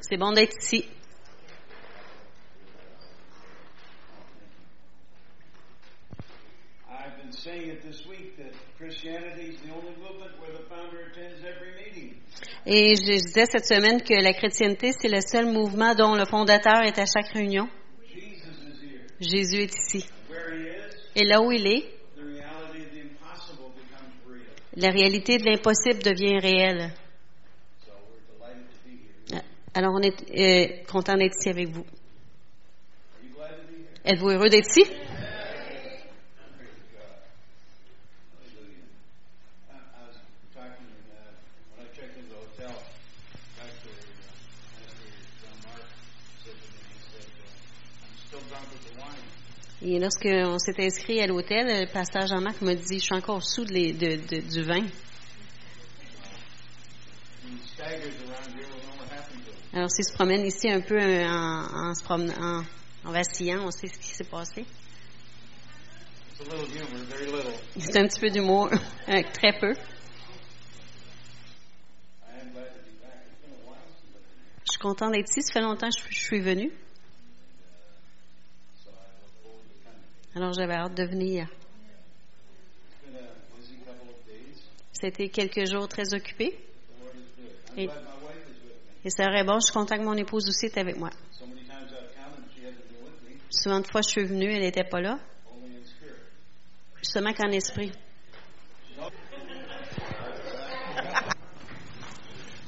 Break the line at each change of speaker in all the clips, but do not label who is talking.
C'est bon d'être ici. Et je disais cette semaine que la chrétienté, c'est le seul mouvement dont le fondateur est à chaque réunion. Jésus est ici. Et là où il est, la réalité de l'impossible devient réelle.
So we're delighted to be here.
Alors on est euh, content d'être ici avec vous. Êtes-vous heureux d'être ici? Et lorsqu'on s'est inscrit à l'hôtel, le pasteur Jean-Marc m'a dit, je suis encore sous de de- de- du vin. Alors s'il se promène ici un peu euh, en, en en, vacillant, on sait ce qui s'est passé. C'est un petit peu d'humour, avec très peu. Je suis content d'être ici. Ça fait longtemps que je, suis venue. Alors j'avais hâte de venir. C'était quelques jours très occupés. Et-
glad my wife is with me.
Et ça aurait bon, je suis content que mon épouse aussi est avec moi.
So many times I've counted, she hasn't been with me,
Souvent de fois, je suis venue, elle n'était pas là.
only in spirit.
Seulement qu'en esprit.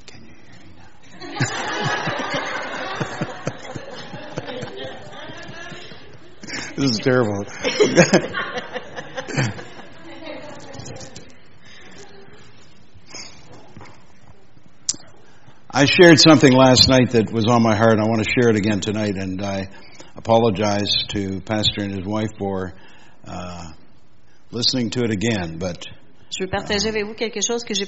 Can you hear me now?
This is terrible.
I shared something last night that was on my heart, and I want to share it again tonight. And I apologize to Pastor and his wife for uh, listening to it again. But
Je veux partager avec vous quelque chose que j'ai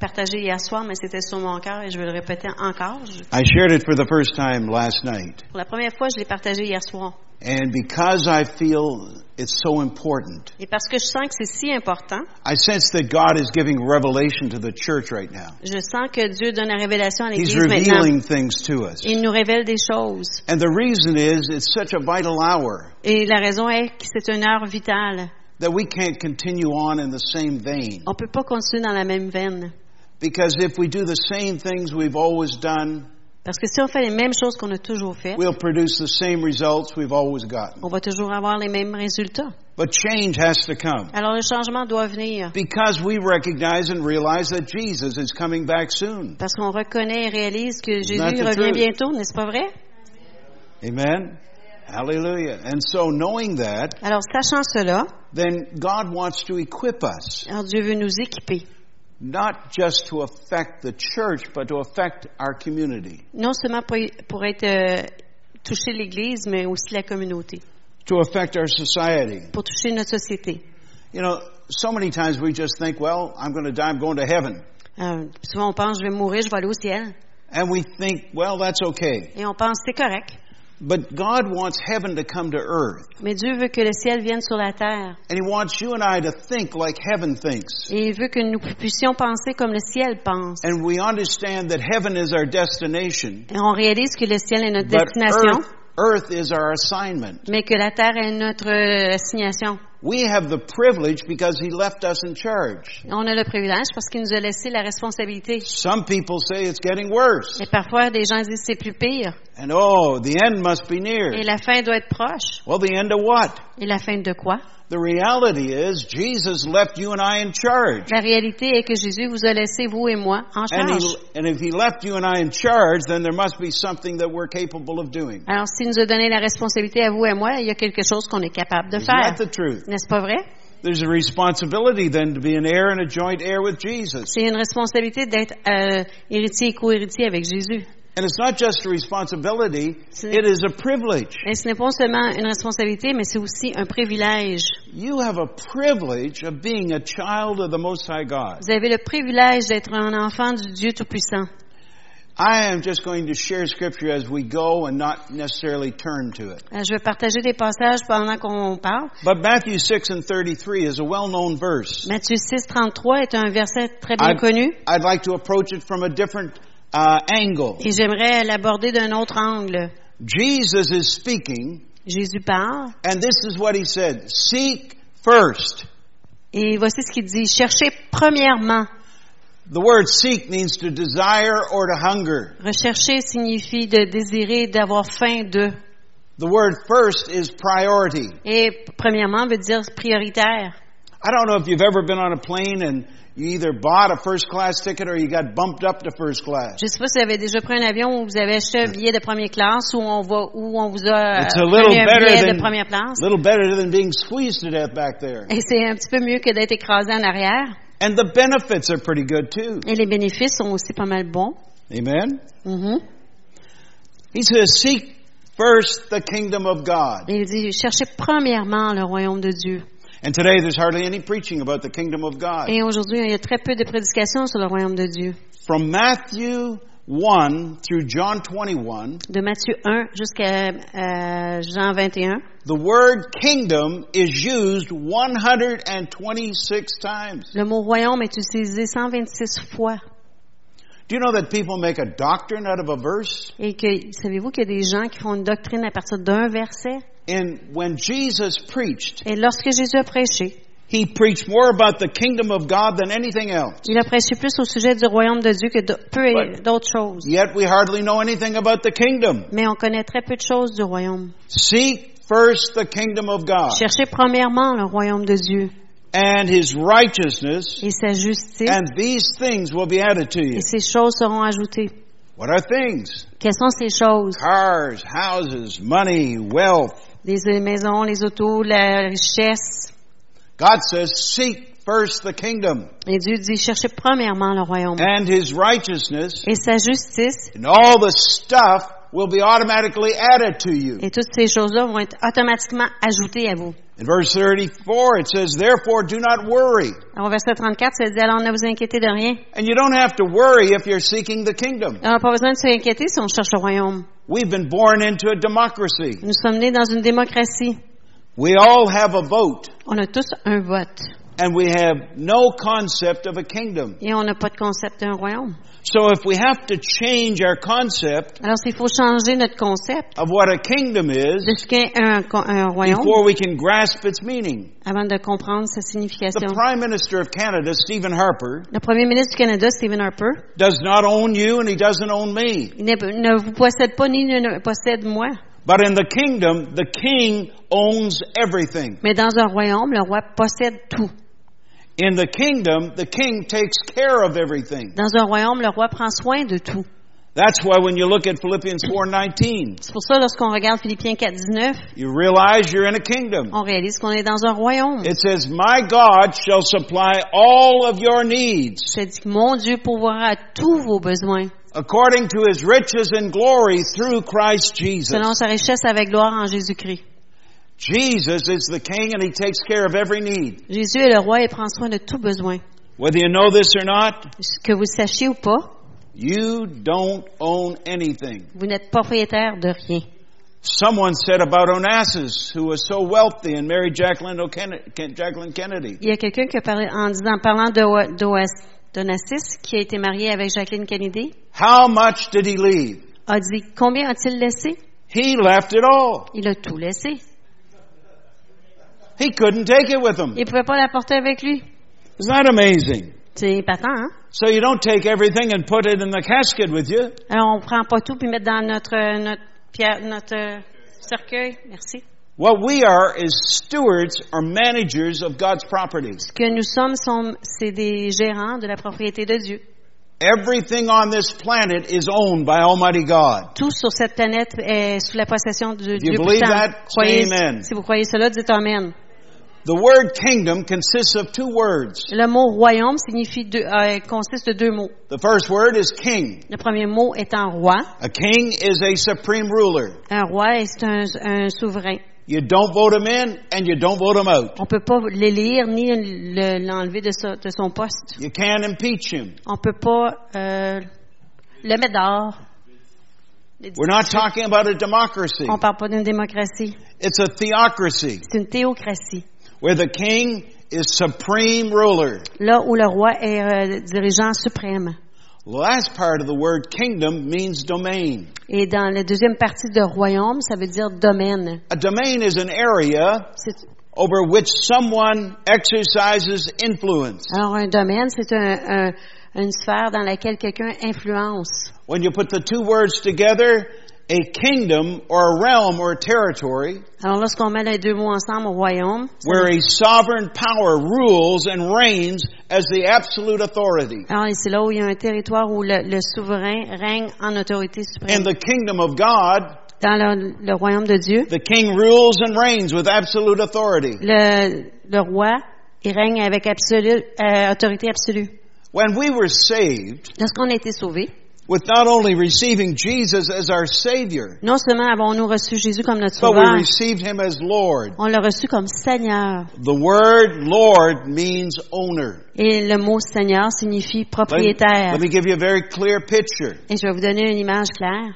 partagé hier soir, mais c'était sur mon cœur et je veux le répéter encore.
I shared it for the first time last night.
pour la première fois, je l'ai partagé hier soir.
And because I feel it's so important,
Et parce que je sens que c'est si important,
I sense that God is giving revelation to the church right now.
je sens que Dieu donne la révélation à
He's
l'Église maintenant.
revealing things to us.
Il nous révèle des choses.
And the reason is it's such a vital hour
Et la raison est que c'est une heure vitale.
that we can't continue on in the same vein.
On peut pas continuer dans la même veine.
Because if we do the same things we've always done,
Parce que si on fait les mêmes choses qu'on a toujours fait,
we'll produce the same results we've always gotten.
on va toujours avoir les mêmes résultats.
But change has to come.
Alors le changement doit venir.
Because we recognize and realize that Jesus is coming back soon.
Parce qu'on reconnaît et réalise que Jésus revient
truth?
bientôt, n'est-ce pas vrai?
Amen? Hallelujah. And so knowing that,
Alors, sachant cela,
then God wants to equip us,
alors Dieu veut nous équiper.
Not just to affect the church, but to affect our community,
Non seulement pour, pour être euh, toucher l'Église, mais aussi la communauté.
to affect our society.
Pour toucher notre société.
You know, so many times we just think, well, I'm going to die, I'm going to heaven.
Euh, souvent, on pense, je vais mourir, je vais aller au ciel.
And we think, well, that's okay.
Et on pense, c'est correct.
But God wants heaven to come to earth.
Mais Dieu veut que le ciel vienne sur la terre.
And He wants you and I to think like heaven thinks.
Et il veut que nous puissions penser comme le ciel pense.
And we understand that heaven is our destination,
Et on réalise que le ciel est notre
but
destination,
earth, earth is our assignment.
mais que la terre est notre euh, assignation.
We have the privilege because He left us in charge.
On a le privilège parce qu'il nous a laissé la responsabilité.
Some people say it's getting worse.
Et parfois, des gens disent c'est plus pire.
And oh, the end must be near.
Et la fin doit être proche.
Well, the end of what?
Et la fin de quoi?
The reality is Jesus left you and I in charge.
La réalité est que Jésus vous a laissé, vous et moi, en
And,
charge.
he, and if he left you and I in charge, then there must be something that we're capable of doing.
Alors, s'il nous a donné la responsabilité à vous et moi, il y a quelque chose qu'on est capable de
Isn't
faire.
that the truth?
N'est-ce pas vrai?
There's a responsibility then to be an heir and a joint heir with Jesus.
C'est une responsabilité d'être euh, héritier et co-héritier avec Jésus.
And it's not just a responsibility, it is a privilege.
Et ce n'est pas seulement une responsabilité, mais c'est aussi un privilège.
You have a privilege of being a child of the Most High God.
Vous avez le privilège d'être un enfant du Dieu Tout-Puissant.
I am just going to share scripture as we go and not necessarily turn to it.
Euh, Je vais partager des passages pendant qu'on parle.
But Matthew 6 and 33 is a well-known verse.
Matthieu 6, 33 est un verset très bien
I'd,
connu.
I'd like to approach it from a different uh, angle.
Et j'aimerais l'aborder d'un autre angle.
Jesus is speaking,
Jésus parle
and this is what he said Seek first.
et voici ce qu'il dit. Cherchez premièrement.
The word seek means to desire or to hunger.
Rechercher signifie de désirer, d'avoir faim de.
The word first is priority.
Et premièrement veut dire prioritaire.
I don't know if you've ever been on a plane and you either bought a first class ticket or you got bumped up to first class.
Je sais pas si vous avez déjà pris un avion où vous avez acheté un billet de première classe ou on va où on vous a
It's a little
un
better
billet
than
de première place.
little better than being squeezed to death back there.
Et c'est un petit peu mieux que d'être écrasé en arrière.
And the benefits are pretty good too.
Et les bénéfices sont aussi pas mal bons.
Amen?
Mhm.
He says, "Seek first the kingdom of God."
Il dit, cherchez premièrement le royaume de Dieu.
And today there's hardly any preaching about the kingdom of God.
Et aujourd'hui, il y a très peu de prédications sur le royaume de Dieu.
From Matthew 1 through John 21,
De Matthieu 1 jusqu'à euh, Jean 21,
the word kingdom is used 126 times.
le mot royaume est utilisé 126 fois.
Do you know that people make a doctrine out of a verse?
Et que, savez-vous qu'il y a des gens qui font une doctrine à partir d'un verset?
And when Jesus preached,
Et lorsque Jésus a prêché,
he preached more about the kingdom of God than anything else.
il a prêché plus au sujet du royaume de Dieu que de- peu d'autres choses.
Yet we hardly know anything about the kingdom.
Mais on connaît très peu de choses du royaume.
Seek first the kingdom of God
Cherchez premièrement le royaume de Dieu
and his righteousness,
et sa justice,
and these things will be added to you.
et ces choses seront ajoutées.
What are things?
Quelles sont ces choses?
Cars, houses, money, wealth.
Les maisons, les autos, la richesse.
God says, seek first the kingdom
Et Dieu dit, cherchez premièrement le royaume.
and his righteousness,
Et sa justice,
and all the stuff will be automatically added to you.
et toutes ces choses-là vont être automatiquement ajoutées à vous.
In verse 34, it says, Therefore do not worry.
Alors, au verset 34, ça dit, alors ne vous inquiétez de rien.
And you don't have to worry if you're seeking the kingdom.
On n'a pas besoin de s'inquiéter si on cherche le royaume.
We've been born into a democracy.
Nous sommes nés dans une démocratie.
We all have a vote,
On a tous un vote.
And we have no concept of a kingdom.
Et on n'a pas de concept d'un royaume.
So if we have to change our concept
Alors, s'il faut changer notre concept
of what a kingdom is de
ce qu'est un, un royaume
before we can grasp its meaning.
avant de comprendre sa signification. The.
Prime Minister of Canada, Stephen Harper,
Le premier ministre du Canada, Stephen Harper,
does not own you and he doesn't own me.
il ne, vous possède pas ni ne possède moi.
But in the kingdom, the king owns everything.
Mais dans un royaume, le roi possède tout.
In the kingdom, the king takes care of everything.
Dans un royaume, le roi prend soin de tout.
That's why when you look at Philippians 4:19,
C'est pour ça, lorsqu'on regarde Philippiens 4, 19,
you realize you're in a kingdom.
on réalise qu'on est dans un royaume.
It says, "My God shall supply all of your needs
Ça dit que mon Dieu pourvoira à tous vos besoins,
according to his riches and glory through Christ Jesus."
selon sa richesse avec gloire en Jésus-Christ.
Jesus is the king and he takes care of every need.
Jésus est le roi et prend soin de tout besoin.
Whether you know this or not,
Que vous le sachiez ou pas,
you don't own anything.
vous n'êtes propriétaire de rien.
Someone said about Onassis, who was so wealthy and married Jacqueline, Kennedy.
Il y a quelqu'un qui a parlé en disant, parlant d'Onassis, qui a été marié avec Jacqueline Kennedy,
How much did he leave?
a dit, combien a-t-il laissé?
He left it all.
Il a tout laissé.
He couldn't take it with him.
Il pouvait pas l'apporter avec lui.
Isn't that amazing?
C'est épatant, hein?
So you don't take everything and put it in the casket with you.
Alors, on prend pas tout puis mettre dans notre, notre pierre, notre euh, cercueil. Merci.
What we are is stewards or managers of God's property.
Ce que nous sommes, sommes c'est des gérants de la propriété de Dieu.
Everything on this planet is owned by Almighty God.
Tout sur cette planète est sous la possession de Dieu
believe
puissant.
that?
Croyez-
amen.
Si vous croyez cela, dites Amen.
The word kingdom consists of two words.
Le mot royaume signifie deux, euh, consiste de deux mots.
The first word is king.
Le premier mot étant roi.
A king is a supreme ruler.
Un roi est un, un souverain.
You don't vote him in and you don't vote him out.
On peut pas l'élire ni le- l'enlever de, son poste.
You can't impeach him.
On peut pas euh, le mettre dehors.
We're not talking about a democracy.
On parle pas d'une démocratie.
It's a theocracy
C'est une théocratie.
Where the king is supreme ruler.
Là où le roi est euh, dirigeant suprême.
The last part of the word kingdom means domain.
Et dans la deuxième partie de royaume, ça veut dire domaine.
A domain is an area over which someone exercises influence.
alors un domaine, c'est un- un- une sphère dans laquelle quelqu'un influence.
When you put the two words together, a kingdom or a realm or a territory
Alors lorsqu'on met les deux mots ensemble, royaume,
where a sovereign power rules and reigns as the absolute authority.
alors et c'est là où il y a un territoire où le, le souverain règne en autorité
In
suprême.
the kingdom of God,
Dans le, le royaume de Dieu,
the king rules and reigns with absolute authority.
le, le roi, il règne avec absolue, euh, autorité absolue.
When we were saved,
Lorsqu'on a été sauvés,
with not only receiving Jesus as our Savior,
non seulement avons-nous reçu Jésus comme notre
but we
sauveur,
received Him as Lord.
on l'a reçu comme Seigneur.
The word Lord means owner.
Et le mot Seigneur signifie
Let,
propriétaire.
let me give you a very clear picture.
Et je vais vous donner une image claire.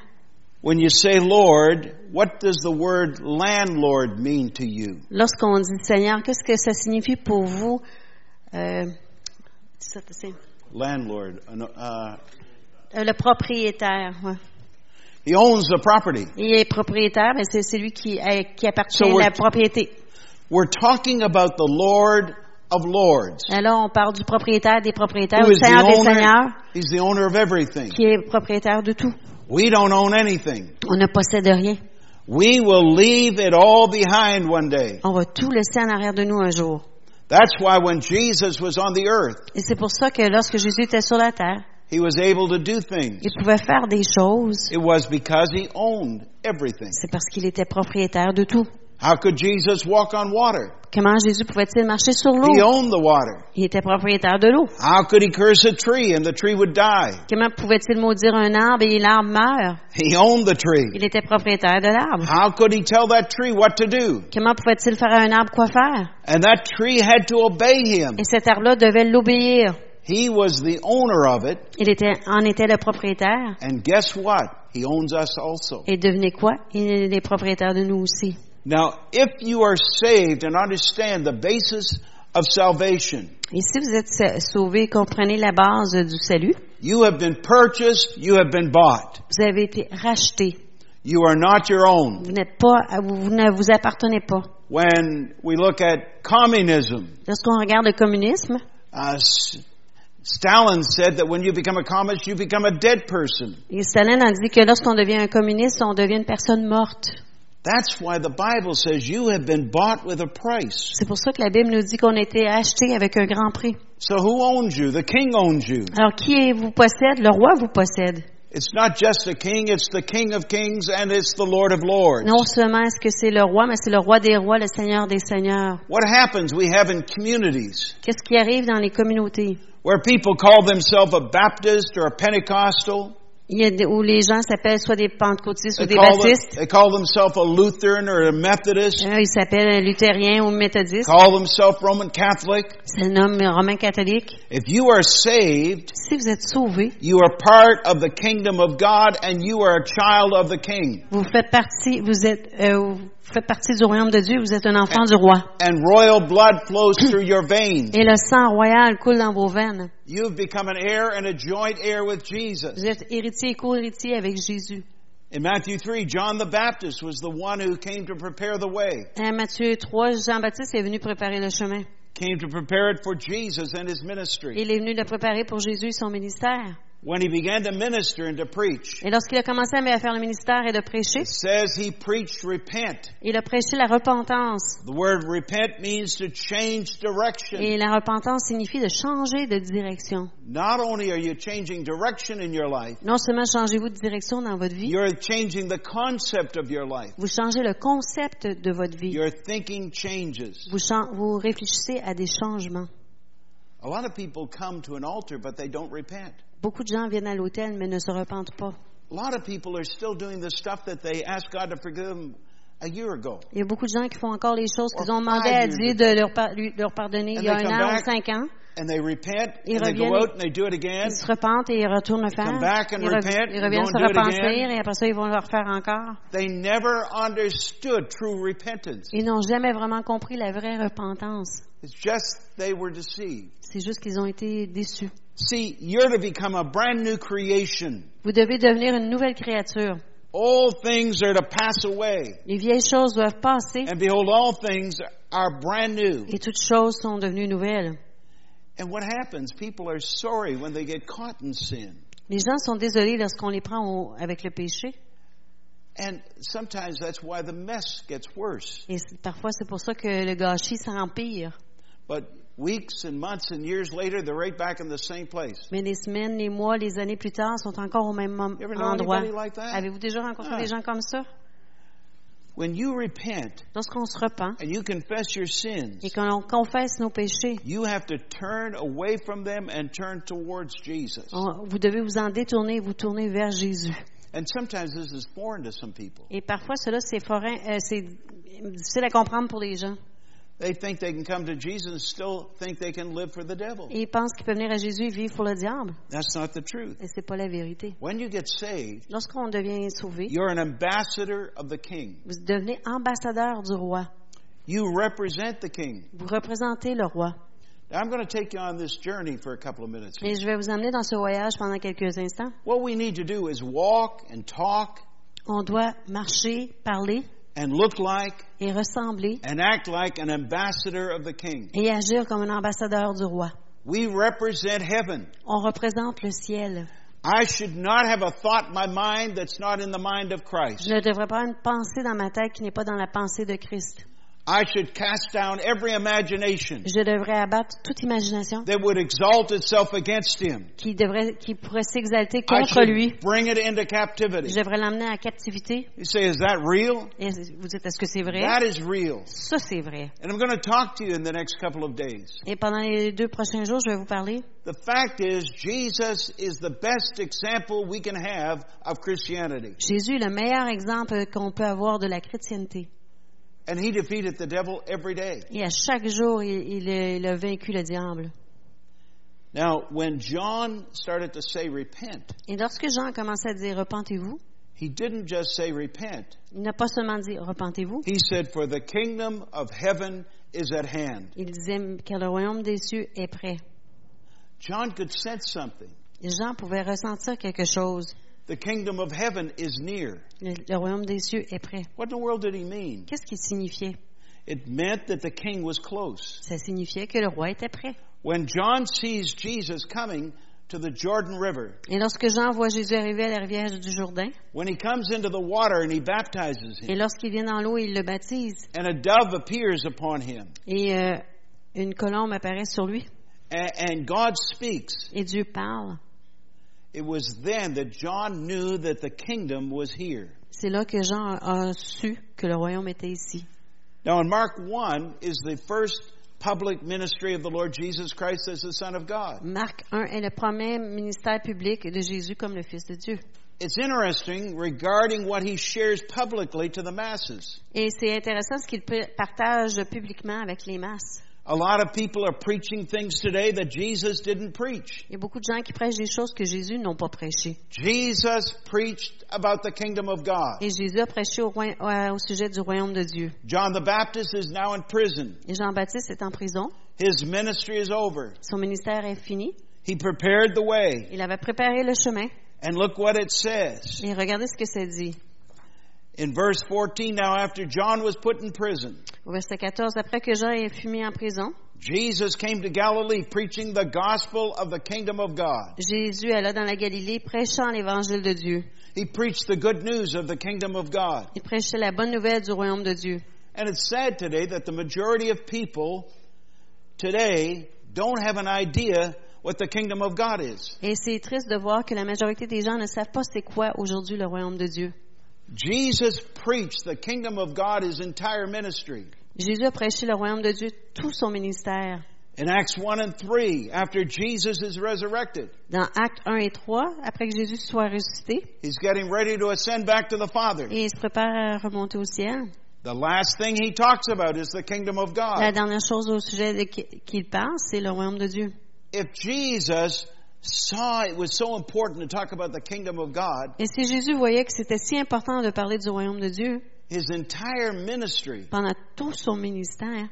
When you say Lord, what does the word landlord mean to you?
Lorsqu'on dit Seigneur, qu'est-ce que ça signifie pour vous? Euh, ça, c'est-
Landlord. uh,
le propriétaire. ouais.
he owns the property.
Il est propriétaire, mais c'est celui qui, euh, qui appartient
So
à la
we're-
propriété.
We're talking about the Lord of Lords.
Alors, on parle du propriétaire des propriétaires,
Who is the
Seigneur des
owner?
seigneurs,
He's the owner of everything.
qui est propriétaire de tout.
We don't own anything.
On ne possède rien.
We will leave it all behind one day.
On va tout laisser en arrière de nous un jour.
That's why when Jesus was on the earth,
Et c'est pour ça que lorsque Jésus était sur la terre,
he was able to do things.
il pouvait faire des choses.
It was because he owned everything.
C'est parce qu'il était propriétaire de tout.
How could Jesus walk on water?
Comment Jésus pouvait-il marcher sur l'eau?
He owned the water.
Il était propriétaire de l'eau.
How could he curse a tree and the tree would die?
Comment pouvait-il maudire un arbre et l'arbre meurt?
He owned the tree.
Il était propriétaire de l'arbre.
How could he tell that tree what to do?
Comment pouvait-il faire à un arbre quoi faire?
And that tree had to obey him.
Et cet arbre-là devait l'obéir.
He was the owner of it.
Il était, en était le propriétaire.
And guess what? He owns us also.
Et devenez quoi? Il est propriétaire de nous aussi.
Now, if you are saved and understand the basis of salvation,
Et si vous êtes sa- sauvés, comprenez la base du salut.
you have been purchased, you have been bought.
Vous avez été rachetés.
You are not your own.
Vous n'êtes pas, vous, ne vous appartenez pas.
When we look at communism,
Lorsqu'on regarde le communisme,
uh, Stalin said that when you become a communist, you become a dead person.
et Staline a dit que lorsqu'on devient un communiste, on devient une personne morte.
That's why the Bible says you have been bought with a price.
C'est pour ça que la Bible nous dit qu'on a été achetés avec un grand prix.
So who owns you? The king owns you.
Alors, qui vous possède? Le roi vous possède.
It's not just the king, it's the king of kings and it's the lord of lords.
Non seulement est-ce que c'est le roi, mais c'est le roi des rois, le seigneur des seigneurs.
What happens we have in communities
Qu'est-ce qui arrive dans les communautés?
where people call themselves a Baptist or a Pentecostal?
Il y a des- où les gens s'appellent soit des pentecôtistes ou
They
des
them-
baptistes.
they call themselves a Lutheran or a Methodist,
Euh, Ils s'appellent luthériens ou méthodistes.
call themselves Roman Catholic.
C'est un homme romain catholique.
If you are saved,
Si vous êtes sauvés,
you are part of the kingdom of God and you are a child of the king.
vous faites partie, vous êtes, euh, faites partie du royaume de Dieu, vous êtes un enfant du roi.
And royal blood flows through your veins.
Et le sang royal coule dans vos veines.
You've become an heir and a joint heir with Jesus.
Vous êtes héritier et co-héritier avec Jésus.
In Matthew 3, John the Baptist was the one who came to prepare the way,
À Matthieu 3, Jean-Baptiste est venu préparer le chemin.
came to prepare it for Jesus and his ministry.
Il est venu le préparer pour Jésus et son ministère.
When he began to minister and to preach,
Et lorsqu'il a commencé à faire le ministère et de prêcher,
it says he preached repent.
il a prêché la repentance.
The word repent means to change direction.
Et la repentance signifie de changer de direction.
Not only are you changing direction in your life,
Non seulement changez-vous de direction dans votre vie,
you're changing the concept of your life.
vous changez le concept de votre vie.
Your thinking changes.
Vous, chan- vous réfléchissez à des changements.
A lot of people come to an altar, but they don't repent.
Beaucoup de gens viennent à l'hôtel mais ne se repentent pas.
A year ago.
Il y a beaucoup de gens qui font encore les choses qu'ils ont demandé à Dieu de leur, par- lui- leur pardonner
And
il y a
they
un an ou cinq ans.
And they repent
Ils
and they go
reviennent-
out and they do it again.
Ils se repentent et ils retournent le faire.
Come back and
ils,
repent
ils reviennent se repentir et après ça, ils vont le refaire encore.
They never understood true repentance.
Ils n'ont jamais vraiment compris la vraie repentance.
It's just they were deceived.
C'est juste qu'ils ont été déçus.
See, you're to become a brand new creation.
Vous devez devenir une nouvelle créature.
All things are to pass away.
Les vieilles choses doivent passer
And behold, all things are brand new.
et toutes choses sont devenues nouvelles.
And what happens? People are sorry when they get caught in sin.
Les gens sont désolés lorsqu'on les prend au- avec le péché.
And sometimes that's why the mess gets worse.
Et parfois, c'est pour ça que le gâchis s'empire.
But weeks and months and years later, they're right back in the same place.
Mais les semaines, les mois, les années plus tard sont encore au même endroit.
like?
Avez-vous déjà rencontré
Ah.
des gens comme ça?
When you repent
Lorsqu'on se repent
and you confess your sins,
et qu'on confesse nos péchés,
you have to turn away from them and turn towards Jesus.
on- vous devez vous en détourner et vous tourner vers Jésus.
And sometimes this is foreign to some people.
Et parfois, cela, c'est forain, euh, c'est difficile à comprendre pour les gens.
They think they can come to Jesus and still think they can live for the devil.
Et ils pensent qu'ils peuvent venir à Jésus et vivre pour le diable.
That's not the truth.
Et c'est pas la vérité.
When you get saved,
Lorsqu'on devient sauvé,
you're an ambassador of the king.
vous devenez ambassadeur du roi.
You represent the king.
Vous représentez le roi.
Now, I'm going to take you on this journey for a couple of minutes.
Et je vais vous emmener dans ce voyage pendant quelques instants.
What we need to do is walk and talk
On doit marcher, parler
and look like
et ressembler
and act like an ambassador of the king.
et agir comme un ambassadeur du roi.
We represent heaven.
On représente le ciel.
I should not have a thought in my mind that's not in the mind of
Je ne devrais pas avoir une pensée dans ma tête qui n'est pas dans la pensée de Christ.
I should cast down every imagination
Je devrais abattre toute imagination
that would exalt itself against him.
qui, devrait, qui pourrait s'exalter
I
contre lui.
bring it into captivity.
Je devrais l'emmener à captivité.
You say, is that real?
Et vous dites, est-ce que c'est vrai?
That is real.
Ça, c'est vrai.
And I'm going to talk to you in the next couple of days.
Et pendant les deux prochains jours, je vais vous parler.
The fact is, Jesus is the best example we can have of Christianity.
Jésus est le meilleur exemple qu'on peut avoir de la chrétienté.
And he defeated the devil every day.
Et à chaque jour, il, il a, vaincu le diable.
Now, when John started to say repent,
Et lorsque Jean a commencé à dire repentez-vous,
he didn't just say repent.
il n'a pas seulement dit repentez-vous,
He said, for the kingdom of heaven is at hand.
il disait car le royaume des cieux est prêt.
John could sense something.
Jean pouvait ressentir quelque chose.
The kingdom of heaven is near.
Le, le royaume des cieux est prêt.
What in the world did he mean?
Qu'est-ce qu'il signifiait?
It meant that the king was close.
Ça signifiait que le roi était prêt.
When John sees Jesus coming to the Jordan River,
Et lorsque Jean voit Jésus arriver à la rivière du Jourdain,
when he comes into the water and he baptizes
et
him,
lorsqu'il vient dans l'eau, il le baptise,
and a dove appears upon him,
et euh, une colombe apparaît sur lui,
and, and God speaks,
et Dieu parle. C'est là que Jean a, a su que le royaume était ici.
Now, in Mark 1 is the first public ministry of the Lord Jesus Christ as the Son of God.
Marc 1 est le premier ministère public de Jésus comme le Fils de Dieu.
It's interesting regarding what he shares publicly to the masses.
Et c'est intéressant ce qu'il partage publiquement avec les masses.
A lot of people are preaching things today that Jesus didn't preach.
Il y a beaucoup de gens qui prêchent des choses que Jésus n'ont pas prêchées.
Jesus preached about the kingdom of God.
Et Jésus a prêché au, roi- euh, au sujet du royaume de Dieu.
John the Baptist is now in prison.
Et Jean-Baptiste est en prison.
His ministry is over.
Son ministère est fini.
He prepared the way.
Il avait préparé le chemin.
And look what it says.
Et regardez ce que ça dit.
In verse 14, now after John was put in prison,
Au verset 14, après que Jean ait fui mis en prison,
Jesus came to Galilee preaching the gospel of the kingdom of God.
Jésus alla dans la Galilée prêchant l'évangile de Dieu.
He preached the good news of the kingdom of God.
Il prêchait la bonne nouvelle du royaume de Dieu.
And it's sad today that the majority of people today don't have an idea what the kingdom of God is.
Et c'est triste de voir que la majorité des gens ne savent pas c'est quoi aujourd'hui le royaume de Dieu.
Jesus preached the kingdom of God his entire ministry.
Jésus a prêché le royaume de Dieu tout son ministère.
In Acts 1 and 3, after Jesus is resurrected,
Dans Actes 1 et 3, après que Jésus soit ressuscité,
he's getting ready to ascend back to the Father.
et il se prépare à remonter au ciel.
The last thing he talks about is the kingdom of God.
La dernière chose au sujet qu'il parle, c'est le royaume de Dieu.
If Jesus saw it was so important to talk about the kingdom of God,
Et si Jésus voyait que c'était si important de parler du royaume de Dieu
his entire ministry,
pendant tout son ministère,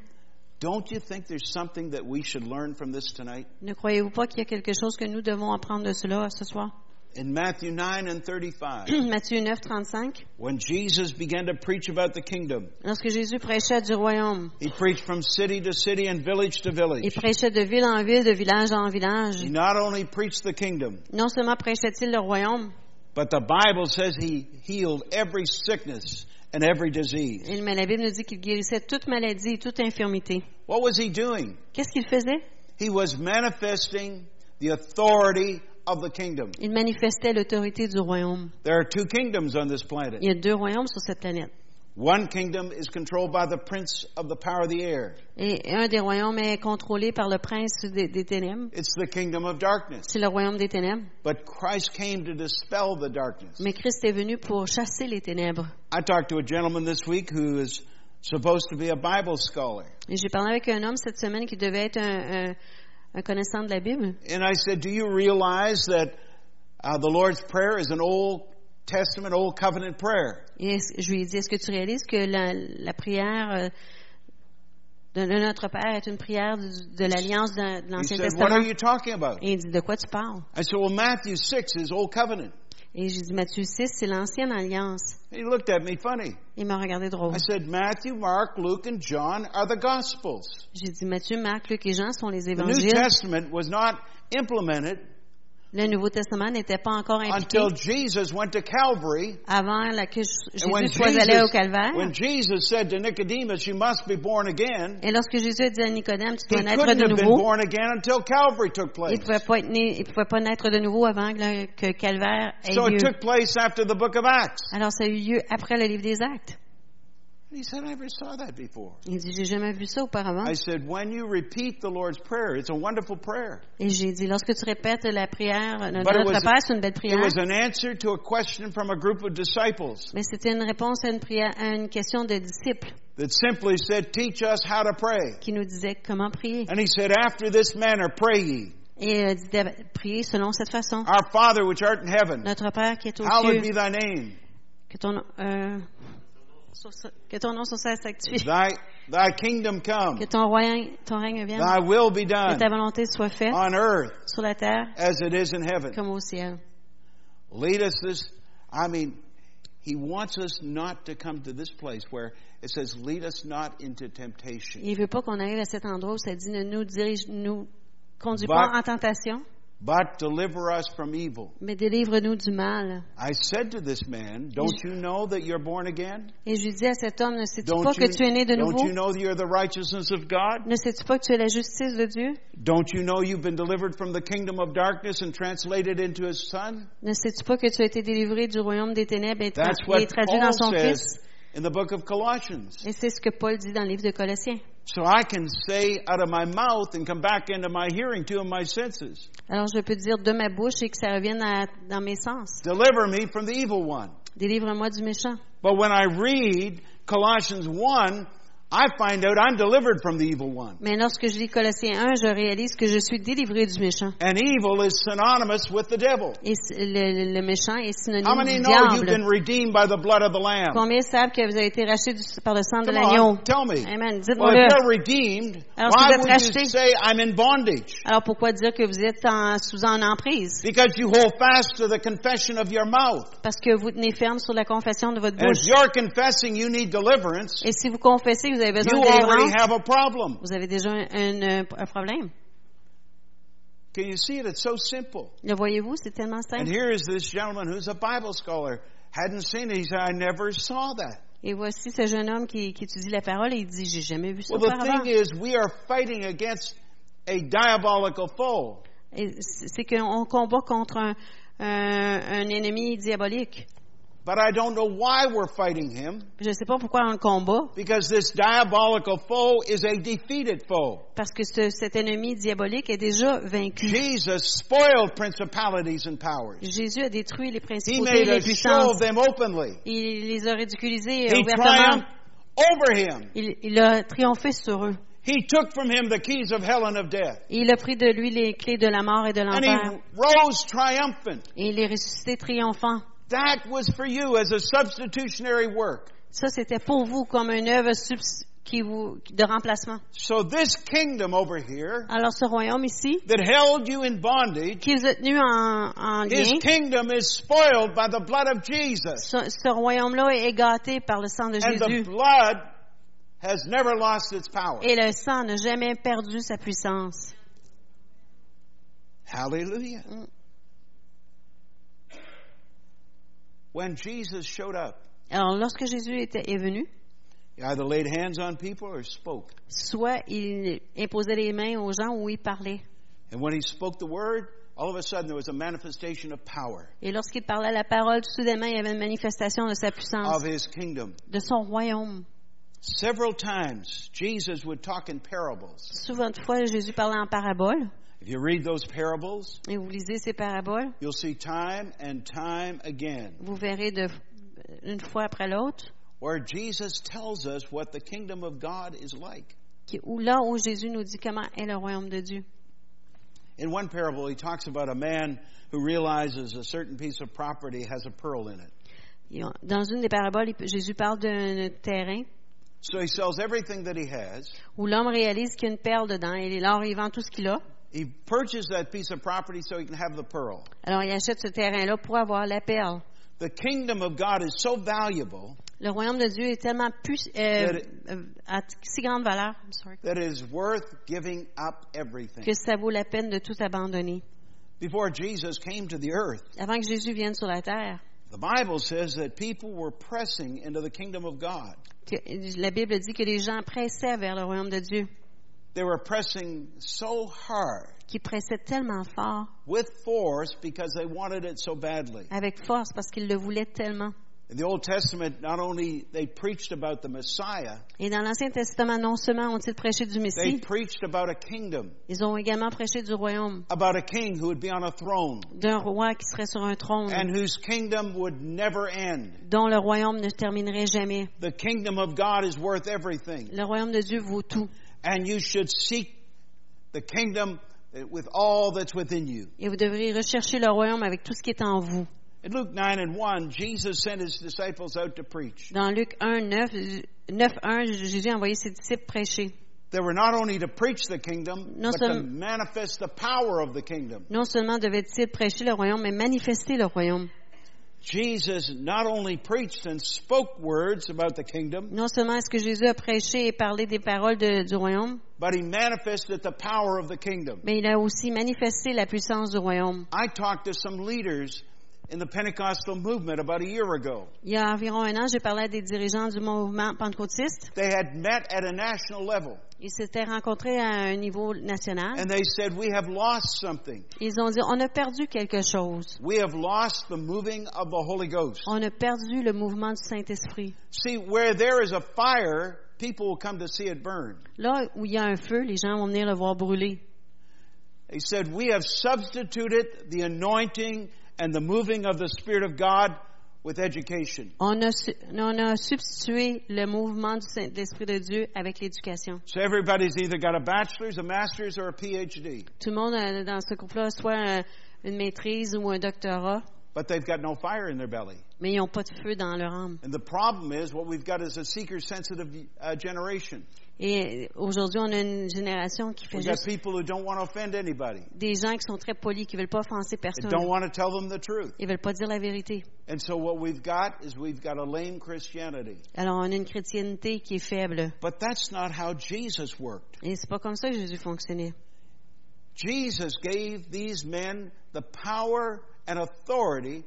don't you think there's something that we should learn from this tonight?
ne croyez-vous pas qu'il y a quelque chose que nous devons apprendre de cela ce soir?
In Matthew 9 and 35,
Matthieu 9, 35.
when Jesus began to preach about the kingdom,
Lorsque Jésus prêchait du royaume,
he preached from city to city and village to village.
il prêchait de ville en ville, de village en village.
He not only preached the kingdom,
Non seulement prêchait-il le royaume,
but the Bible says he healed every sickness and every disease.
mais la Bible nous dit qu'il guérissait toute maladie et toute infirmité.
What was he doing?
Qu'est-ce qu'il faisait?
He was manifesting the authority of the kingdom.
Il manifestait l'autorité du royaume.
There are two kingdoms on this
Il
planet.
y a deux royaumes sur cette planète.
One kingdom is controlled by the prince of the power of the air.
Et un des royaumes est contrôlé par le prince des, des ténèbres.
It's the kingdom of darkness.
C'est le royaume des ténèbres.
But Christ came to dispel the darkness.
Mais Christ est venu pour chasser les ténèbres.
I talked to a gentleman this week who is supposed to be a Bible scholar.
Et j'ai parlé avec un homme cette semaine qui devait être un, un- un connaissant de la Bible.
And I said, Do you realize that uh, the Lord's Prayer is an Old Testament, Old Covenant prayer?
Et je lui ai dit, est-ce que tu réalises que la, la prière euh, de, notre Père est une prière de l'Alliance de, de
He
l'Ancien
said, What are
Testament?
you talking about?
Et il dit, de quoi tu parles?
I said, Well, Matthew 6 is Old Covenant.
Et j'ai dit, Matthieu 6, c'est l'Ancienne Alliance.
He looked at me funny.
Il m'a regardé drôle.
I said, Matthew, Mark, Luke, and John are the Gospels.
J'ai dit, Matthieu, Marc, Luc et Jean sont les
The New
évangiles.
Testament was not implemented
Le Nouveau Testament n'était pas encore impliqué
until Jesus went to Calvary.
avant la, que
when
Jésus soit allé au Calvaire.
when Jesus said to Nicodemus, You must be born again,
Et lorsque Jésus a dit à Nicodème, tu dois naître de nouveau,
born again until Calvary took place.
il pouvait pas être né, il pouvait pas naître de nouveau avant que, le- que Calvaire ait
So
lieu.
it took place after the book of Acts.
Alors ça a eu lieu après le livre des Actes.
And he said, I never saw that before.
Il dit, j'ai jamais vu ça auparavant.
I said, when you repeat the Lord's Prayer, it's a wonderful prayer.
Et j'ai dit, lorsque tu répètes la prière, notre,
But it
notre
was-
Père, c'est une belle
It
prière.
was an answer to a question from a group of disciples
Mais c'était une réponse à une prière, à une question de disciples
that simply said, teach us how to pray.
qui nous disait comment prier.
And he said, after this manner pray ye.
Et euh, dit de prier selon cette façon.
Our Father which art in heaven,
Notre Père qui est aux
hallowed
cieux,
be thy name.
que ton, euh, que ton nom soit sanctifié,
Thy, thy kingdom come.
que ton royaume, ton règne vienne,
Thy will be
que
done
ta volonté soit faite
on earth
sur la terre
as it is in heaven.
comme au ciel.
Lead us this, I mean, he wants us not to come to this place where it says, lead us not into temptation.
Il veut pas qu'on arrive à cet endroit où ça dit ne nous dirige, nous conduis pas en tentation,
but deliver us from evil.
mais délivre-nous du mal.
I said to this man, Don't you know that you're born again?
Et je dis à cet homme, ne sais-tu pas
you,
que tu es né de
don't
nouveau?
you know that you're the righteousness of God?
Ne sais-tu pas que tu es la justice de Dieu?
Don't you know you've been delivered from the kingdom of darkness and translated into his son?
Ne sais-tu pas que tu as été délivré du royaume des ténèbres et, traduit dans son Fils?
In the book of Colossians.
Et c'est ce que Paul dit dans le livre de Colossiens.
So I can say out of my mouth and come back into my hearing, of my senses.
Alors je peux dire de ma bouche et que ça revienne à- dans mes sens.
Deliver me from the evil one.
Délivre-moi du méchant.
But when I read Colossians 1, I find out I'm delivered from the evil one.
Mais lorsque je lis Colossiens 1, je réalise que je suis délivré du méchant.
And evil is synonymous with the devil.
Et le, le méchant est
How
synonyme
many
du
know you've been
diable.
redeemed by the blood of the Lamb?
Combien savent que vous avez été rachetés du- par le sang de l'agneau?
tell me.
Amen.
Well,
Dites-moi-le.
if you're redeemed,
Alors, si
why
vous êtes
would you
racheté-
say I'm in bondage?
Alors pourquoi dire que vous êtes en- sous en emprise?
Because you hold fast to the confession of your mouth.
Parce que vous tenez ferme sur la confession de votre bouche.
you're confessing you need deliverance,
Et si vous confessez vous avez besoin
you
de
already
délivrance,
have a problem.
vous avez déjà un, un- un problème.
Can you see it? It's so simple.
Le voyez-vous, c'est tellement
And
simple.
here is this gentleman who's a Bible scholar. Hadn't seen it. He said, I never saw that.
Et voici ce jeune homme qui, qui étudie la parole et il dit, j'ai jamais vu ça
Well, the thing is, we are fighting against a diabolical foe.
C'est c'est qu'on combat contre un, un- un ennemi diabolique.
But I don't know why we're fighting him.
Je ne sais pas pourquoi on combat,
Because this diabolical foe is a defeated foe.
parce que ce- cet ennemi diabolique est déjà vaincu.
Jesus spoiled principalities and powers.
Jésus a détruit les
He
principautés et
made
les
a show
puissances.
them openly.
Il les a ridiculisés
He
ouvertement.
over him.
Il, il a triomphé sur eux.
He took from him the keys of hell and of death.
Il a pris de lui les clés de la mort et de
And
l'enfer.
he rose triumphant.
Et il est ressuscité triomphant.
That was for you as a substitutionary work.
Ça, c'était pour vous comme une œuvre qui vous, de remplacement.
So this kingdom over here
Alors, ce royaume ici,
that held you in bondage,
qui vous a tenu en, en
his
lien,
kingdom is spoiled by the blood of Jesus.
ce, ce royaume-là est gâté par le sang de
And the
Jésus.
blood has never lost its power.
Et le sang n'a jamais perdu sa puissance.
Hallelujah.
Mm.
When Jesus showed up,
Alors, lorsque Jésus était, est venu,
he either laid hands on people or spoke.
soit il imposait les mains aux gens ou il parlait.
And when he spoke the word, all of a sudden there was a manifestation of power
Et lorsqu'il parlait la parole, tout soudainement, il y avait une manifestation de sa puissance,
of his kingdom.
de son royaume.
Several times Jesus would talk in parables.
Souvent de fois, Jésus parlait en parabole.
If you read those parables,
Et vous lisez ces paraboles,
you'll see time and time again
vous verrez de, une fois après l'autre,
where Jesus tells us what the kingdom of God is like.
qui- où là où Jésus nous dit comment est le royaume de Dieu.
In one parable, he talks about a man who realizes a certain piece of property has a pearl in it.
Et on- Dans une des paraboles, il- Jésus parle d'un terrain
So he sells everything that he has.
où l'homme réalise qu'il y a une perle dedans. Et alors, il vend tout ce qu'il a.
He purchased that piece of property so he can have the pearl.
Alors, il achète ce terrain-là pour avoir la perle.
The kingdom of God is so valuable
Le royaume de Dieu est tellement plus, euh,
That-
euh, à si grande valeur
that it is worth giving up everything.
que ça vaut la peine de tout abandonner.
Before Jesus came to the earth,
Avant que Jésus vienne sur la terre,
the Bible says that people were pressing into the kingdom of God.
la Bible dit que les gens pressaient vers le royaume de Dieu,
They were pressing so hard
qui pressaient tellement fort,
with force because they wanted it so badly.
avec force, parce qu'ils le voulaient tellement.
In the Old Testament, not only they preached about the Messiah,
Et dans l'Ancien Testament, non seulement ont-ils prêché du
they
Messie,
preached about a kingdom,
ils ont également prêché du royaume,
about a king who would be on a throne
d'un roi qui serait sur un trône,
and whose kingdom would never end.
dont le royaume ne terminerait jamais.
The kingdom of God is worth everything.
Le royaume de Dieu vaut tout.
And you should seek the kingdom with all that's within you.
Et vous devriez rechercher le royaume avec tout ce qui est en vous.
In Luke 9 and 1, Jesus sent his disciples out to preach.
Dans Luc 1, 9, 9 1, Jésus a envoyé ses disciples prêcher.
They were not only to preach the kingdom,
Non
but to manifest the power of the kingdom.
Non seulement devaient-ils prêcher le royaume, mais manifester le royaume.
Jesus not only preached and spoke words about the kingdom,
Non seulement est-ce que Jésus a prêché et parlé des paroles de- du royaume,
but he manifested the power of the kingdom.
mais il a aussi manifesté la puissance du royaume.
I talked to some leaders in the Pentecostal movement about a year ago.
Il y a environ un an, j'ai parlé à des dirigeants du mouvement pentecôtiste.
They had met at a national level
Ils s'étaient rencontrés à un niveau national.
and they said, We have lost something.
Ils ont dit, on a perdu quelque chose.
We have lost the moving of the Holy Ghost.
On a perdu le mouvement du Saint-Esprit.
See, where there is a fire, people will come to see it burn.
Là où il y a un feu, les gens vont venir le voir brûler.
He said, We have substituted the anointing and the moving of the Spirit of God with education.
On a, on a substitué le mouvement du Saint-Esprit de Dieu avec l'éducation.
So everybody's either got a bachelor's, a master's, or a PhD,
Tout le monde a, dans ce groupe-là soit un- une maîtrise ou un doctorat,
but they've got no fire in their belly.
mais ils n'ont pas de feu dans leur âme.
And the problem is, what we've got is a seeker sensitive uh, generation.
Et aujourd'hui, on a une génération qui fait
We've got
juste
people who don't want to offend anybody,
des gens qui sont très polis, qui veulent pas offenser personne.
don't want to tell them the truth.
Ils veulent pas dire la vérité.
And so what we've got is we've got a lame Christianity.
Alors, on a une chrétienté qui est faible.
But that's not how Jesus worked.
Et c'est pas comme ça que Jésus fonctionnait.
Jesus gave these men the power and authority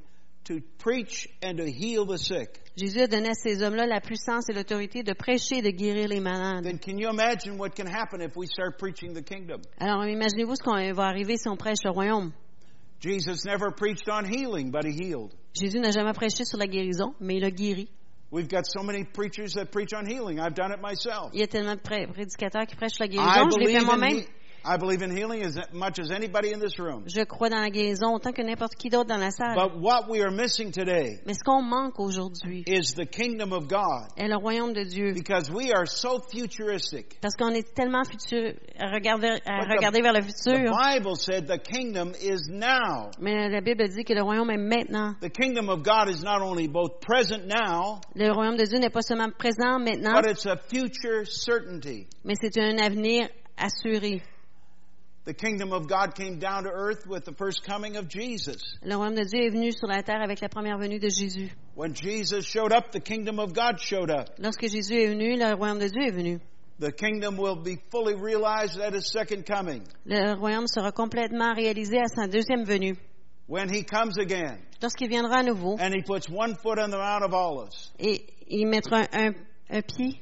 to preach and to heal the sick.
Jésus a donné à ces hommes-là la puissance et l'autorité de prêcher et de guérir les malades.
Then can you imagine what can happen if we start preaching the kingdom?
Alors, imaginez-vous ce qu'on va arriver si on prêche le royaume.
Jesus never preached on healing, but he healed.
Jésus n'a jamais prêché sur la guérison, mais il a guéri.
We've got so many preachers that preach on healing. I've done it myself.
Il y a tellement de pré- prédicateurs qui prêchent la
I
guérison, je l'ai fait moi-même.
I believe in healing as much as anybody in this room.
Je crois dans la guérison autant que n'importe qui d'autre dans la salle.
But what we are missing today
Mais ce qu'on manque aujourd'hui
is the kingdom of God
est le royaume de Dieu.
because we are so futuristic.
Parce qu'on est tellement futur, à regarder, à
But the-
regarder vers le
The
futur.
Bible said the kingdom is now.
Mais la Bible dit que le royaume est maintenant.
The kingdom of God is not only both present now,
Le royaume de Dieu n'est pas seulement présent maintenant,
but it's a future certainty.
mais c'est un avenir assuré.
The kingdom of God came down to earth with the first coming of Jesus.
Le royaume de Dieu est venu sur la terre avec la première venue de Jésus.
When Jesus showed up, the kingdom of God showed up.
Lorsque Jésus est venu, le royaume de Dieu est venu.
The kingdom will be fully realized at his second coming
Le royaume sera complètement réalisé à sa deuxième venue.
when he comes again
Lorsqu'il viendra à nouveau
and he puts one foot on the Mount of Olives
et il mettra un, un, un pied,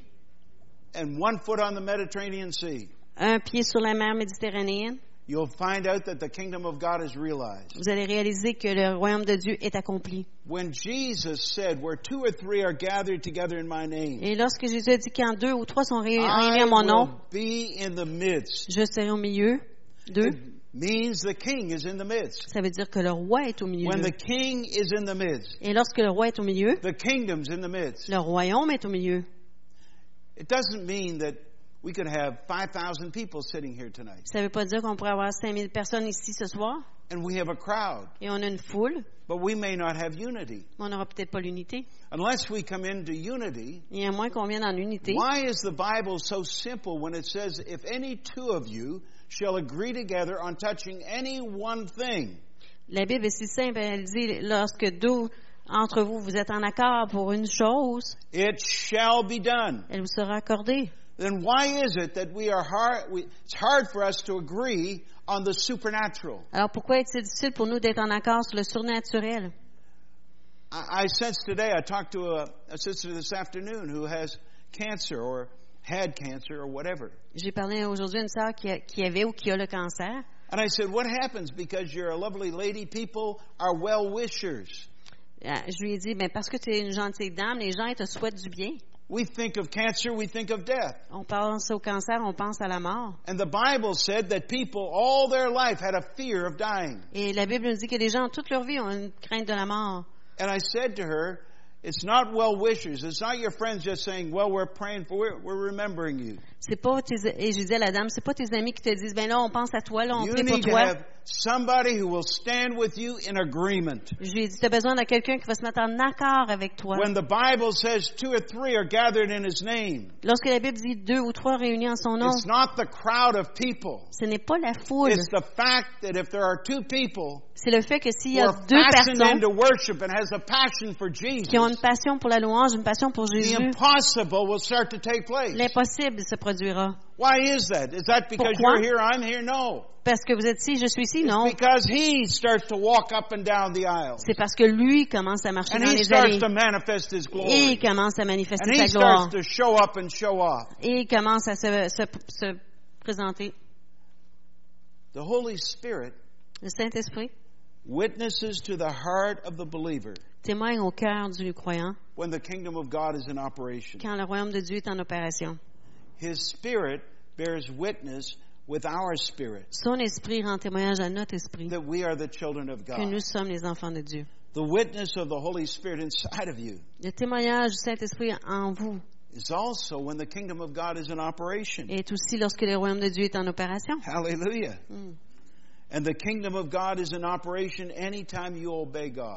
and one foot on the Mediterranean Sea.
Un pied sur la mer Méditerranéenne,
You'll find out that the kingdom of God is realized.
vous allez réaliser que le royaume de Dieu est accompli.
When Jesus said, Where two or three are gathered together in my name,
Et lorsque Jésus a dit quand deux ou trois sont réunis
I
à mon nom,
will be in the midst.
je serai au milieu d'eux.
Means the king is in the midst.
Ça veut dire que le roi est au milieu
When
d'eux.
the king is in the midst,
Et lorsque le roi est au milieu,
the kingdom's in the midst.
le royaume est au milieu.
It doesn't mean that we could have 5,000 people sitting here tonight
Ça veut pas dire qu'on pourrait avoir 5000 personnes ici ce soir
and we have a crowd,
et on a une foule,
but we may not have unity.
mais on n'aura peut-être pas l'unité.
Unless we come into unity,
Et à moins qu'on vienne en unité.
why is the Bible so simple when it says, If any two of you shall agree together on touching any one thing?
La Bible est si simple, elle dit, lorsque deux entre vous, vous êtes en accord pour une chose,
It shall be done.
elle vous sera accordée.
Then why is it that we are hard, we, it's hard for us to agree on the supernatural?
Alors pourquoi est-il difficile pour nous d'être en accord sur le surnaturel?
I, I sense today, I talked to a, a sister this afternoon who has cancer or had cancer or whatever.
J'ai parlé aujourd'hui à une sœur qui, a- qui avait ou qui a le cancer.
And I said, What happens because you're a lovely lady? People are well wishers.
Euh, Je lui ai dit, ben parce que tu es une gentille dame, les gens ils te souhaitent du bien.
We think of cancer, we think of death.
On pense au cancer, on pense à la mort.
And the Bible said that people all their life had a fear of dying.
Et la Bible nous dit que les gens, toute leur vie, ont une crainte de la mort.
And I said to her, It's not well wishers. It's not your friends just saying, Well, we're praying for, we're, we're remembering you.
C'est pas tes, et je disais à la dame, c'est pas tes amis qui te disent, ben là, on pense à toi, là, on
You
prie pour
need to
toi.
have somebody who will stand with you in agreement.
Dit, tu as besoin de quelqu'un qui va se mettre en accord avec toi.
When the Bible says two or three are gathered in His name,
Lorsque la Bible dit deux ou trois réunis en son nom,
it's not the crowd of people.
ce n'est pas la foule.
It's the fact that if there are two people
C'est le fait que s'il y a deux personnes
into worship and has a passion for Jesus,
qui ont une passion pour la louange, une passion pour
the
Jésus, l'impossible se produira.
Why is that? Is that because
Pourquoi?
you're here, I'm here? No.
Parce que vous êtes ici, je suis ici, non.
because He starts to walk up and down the aisles.
C'est parce que lui commence à marcher
And
dans
He
les
starts
allées. Et il commence à manifester sa gloire.
starts to show up and show off.
Et il commence à se, se, se présenter.
The Holy Spirit
Le Saint-Esprit
witnesses to the heart of the believer
témoigne au cœur du croyant
when the kingdom of God is in operation.
quand le royaume de Dieu est en opération.
His Spirit bears witness with our spirit
Son esprit rend témoignage à notre esprit
that we are the children of
que
God.
nous sommes les enfants de Dieu.
The witness of the Holy Spirit inside of you
Le témoignage du Saint-Esprit en vous
is also when the kingdom of God is in operation.
est aussi lorsque le royaume de Dieu est en opération.
Hallelujah.
Mm.